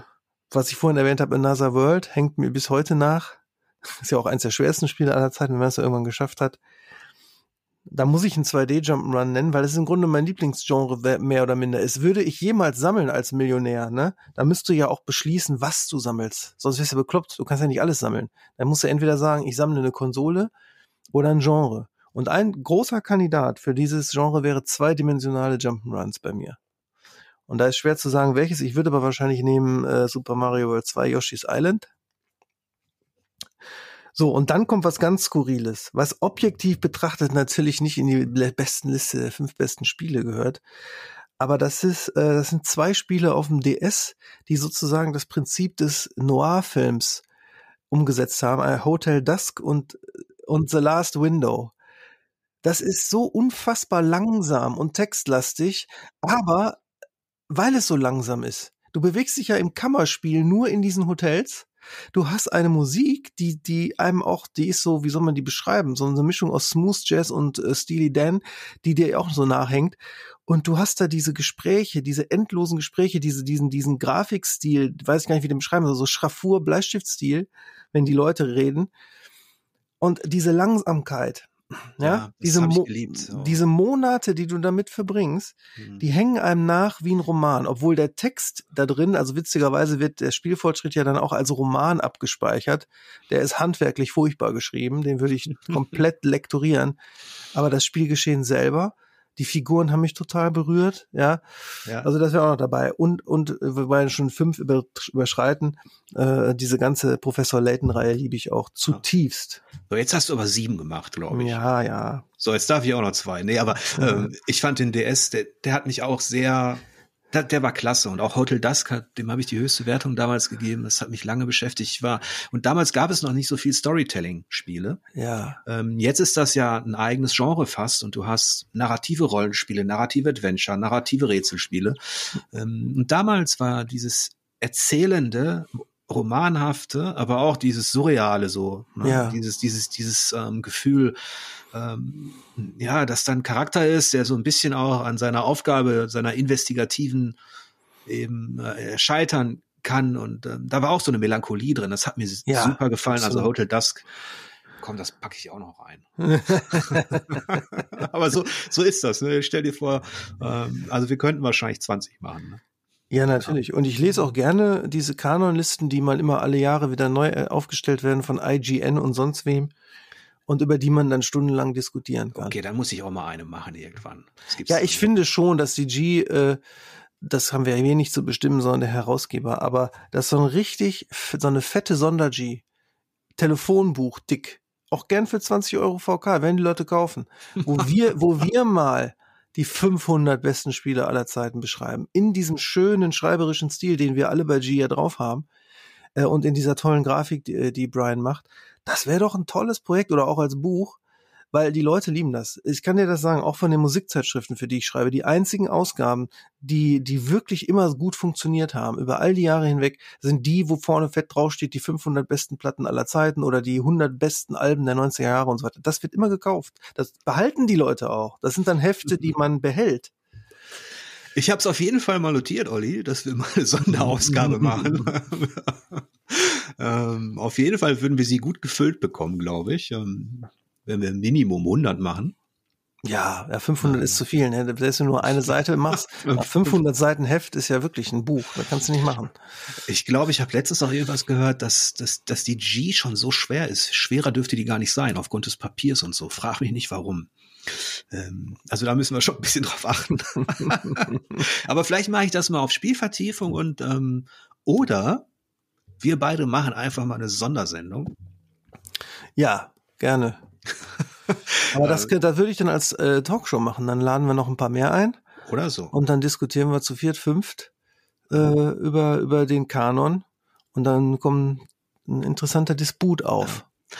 was ich vorhin erwähnt habe, Another World hängt mir bis heute nach *laughs* ist ja auch eins der schwersten Spiele aller Zeiten, wenn man es irgendwann geschafft hat. Da muss ich einen 2D-Jump'n'Run nennen, weil es im Grunde mein Lieblingsgenre mehr oder minder ist. Würde ich jemals sammeln als Millionär, ne? Da müsst du ja auch beschließen, was du sammelst. Sonst wirst du ja bekloppt. Du kannst ja nicht alles sammeln. Dann musst du entweder sagen, ich sammle eine Konsole oder ein Genre. Und ein großer Kandidat für dieses Genre wäre zweidimensionale Jump'n'Runs bei mir. Und da ist schwer zu sagen, welches. Ich würde aber wahrscheinlich nehmen äh, Super Mario World 2 Yoshi's Island. So, und dann kommt was ganz Skurriles, was objektiv betrachtet natürlich nicht in die besten Liste der fünf besten Spiele gehört. Aber das ist, äh, das sind zwei Spiele auf dem DS, die sozusagen das Prinzip des Noir-Films umgesetzt haben. Äh, Hotel Dusk und, und The Last Window. Das ist so unfassbar langsam und textlastig, aber weil es so langsam ist. Du bewegst dich ja im Kammerspiel nur in diesen Hotels Du hast eine Musik, die, die einem auch, die ist so, wie soll man die beschreiben? So eine Mischung aus Smooth Jazz und äh, Steely Dan, die dir auch so nachhängt. Und du hast da diese Gespräche, diese endlosen Gespräche, diese, diesen, diesen Grafikstil, weiß ich gar nicht, wie den beschreiben, also so Schraffur, Bleistiftstil, wenn die Leute reden. Und diese Langsamkeit, ja, ja diese, Mo geliebt, so. diese Monate, die du damit verbringst, mhm. die hängen einem nach wie ein Roman, obwohl der Text da drin, also witzigerweise wird der Spielfortschritt ja dann auch als Roman abgespeichert. Der ist handwerklich furchtbar geschrieben, den würde ich *laughs* komplett lektorieren. Aber das Spielgeschehen selber, die Figuren haben mich total berührt, ja. ja. Also das wäre auch noch dabei. Und, und wir wollen schon fünf über, überschreiten. Äh, diese ganze Professor Layton-Reihe liebe ich auch zutiefst. So, jetzt hast du aber sieben gemacht, glaube ich. Ja, ja. So, jetzt darf ich auch noch zwei. Nee, aber ähm, ich fand den DS, der, der hat mich auch sehr der, der war klasse und auch Hotel Dusk hat, dem habe ich die höchste Wertung damals gegeben. Das hat mich lange beschäftigt. Ich war und damals gab es noch nicht so viel Storytelling-Spiele. Ja. Ähm, jetzt ist das ja ein eigenes Genre fast und du hast narrative Rollenspiele, narrative Adventure, narrative Rätselspiele. Ähm, und damals war dieses erzählende romanhafte, aber auch dieses surreale so, ne? ja. dieses dieses dieses ähm, Gefühl, ähm, ja, dass dann Charakter ist, der so ein bisschen auch an seiner Aufgabe, seiner investigativen eben äh, scheitern kann und ähm, da war auch so eine Melancholie drin. Das hat mir ja, super gefallen. Also absolut. Also Hotel Dusk. Komm, das packe ich auch noch ein. *laughs* *laughs* aber so so ist das. Ne? Stell dir vor, ähm, also wir könnten wahrscheinlich 20 machen. Ne? Ja, natürlich. Und ich lese auch gerne diese Kanonlisten, die mal immer alle Jahre wieder neu äh, aufgestellt werden von IGN und sonst wem und über die man dann stundenlang diskutieren kann. Okay, dann muss ich auch mal eine machen irgendwann. Ja, ich finde schon, dass die G, äh, das haben wir ja hier nicht zu bestimmen, sondern der Herausgeber, aber das ist so ein richtig, so eine fette Sonder-G, Telefonbuch dick, auch gern für 20 Euro VK, werden die Leute kaufen, wo wir, wo wir mal die 500 besten Spiele aller Zeiten beschreiben. In diesem schönen schreiberischen Stil, den wir alle bei G ja drauf haben. Äh, und in dieser tollen Grafik, die, äh, die Brian macht. Das wäre doch ein tolles Projekt oder auch als Buch weil die Leute lieben das. Ich kann dir das sagen, auch von den Musikzeitschriften, für die ich schreibe, die einzigen Ausgaben, die, die wirklich immer gut funktioniert haben, über all die Jahre hinweg, sind die, wo vorne fett draufsteht, die 500 besten Platten aller Zeiten oder die 100 besten Alben der 90er Jahre und so weiter. Das wird immer gekauft. Das behalten die Leute auch. Das sind dann Hefte, die man behält. Ich habe es auf jeden Fall mal notiert, Olli, dass wir mal eine Sonderausgabe machen. *laughs* ähm, auf jeden Fall würden wir sie gut gefüllt bekommen, glaube ich. Ähm, wenn wir Minimum 100 machen. Ja, ja 500 ist zu viel. Ne? Wenn du nur eine Seite machst, *laughs* 500 Seiten Heft ist ja wirklich ein Buch. Das kannst du nicht machen. Ich glaube, ich habe letztens auch irgendwas gehört, dass, dass, dass die G schon so schwer ist. Schwerer dürfte die gar nicht sein, aufgrund des Papiers und so. Frag mich nicht, warum. Ähm, also da müssen wir schon ein bisschen drauf achten. *laughs* Aber vielleicht mache ich das mal auf Spielvertiefung und ähm, oder wir beide machen einfach mal eine Sondersendung. Ja, gerne. *laughs* Aber das, das würde ich dann als äh, Talkshow machen. Dann laden wir noch ein paar mehr ein. Oder so. Und dann diskutieren wir zu viert, fünft äh, über, über den Kanon. Und dann kommt ein interessanter Disput auf. Ja.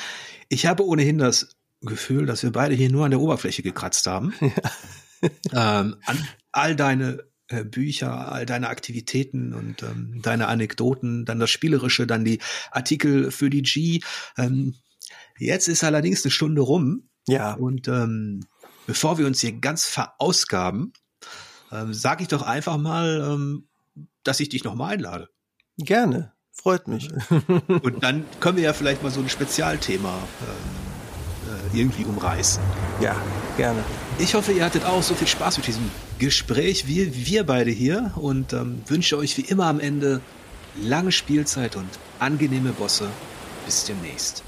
Ich habe ohnehin das Gefühl, dass wir beide hier nur an der Oberfläche gekratzt haben. *laughs* Ja. ähm, an all deine äh, Bücher, all deine Aktivitäten und ähm, deine Anekdoten, dann das Spielerische, dann die Artikel für die G. Ähm, jetzt ist allerdings eine Stunde rum. Ja. Und ähm, bevor wir uns hier ganz verausgaben, ähm, sage ich doch einfach mal, ähm, dass ich dich nochmal einlade. Gerne, freut mich. *laughs* Und dann können wir ja vielleicht mal so ein Spezialthema ähm, äh, irgendwie umreißen. Ja, gerne. Ich hoffe, ihr hattet auch so viel Spaß mit diesem Gespräch wie wir beide hier und ähm, wünsche euch wie immer am Ende lange Spielzeit und angenehme Bosse. Bis demnächst.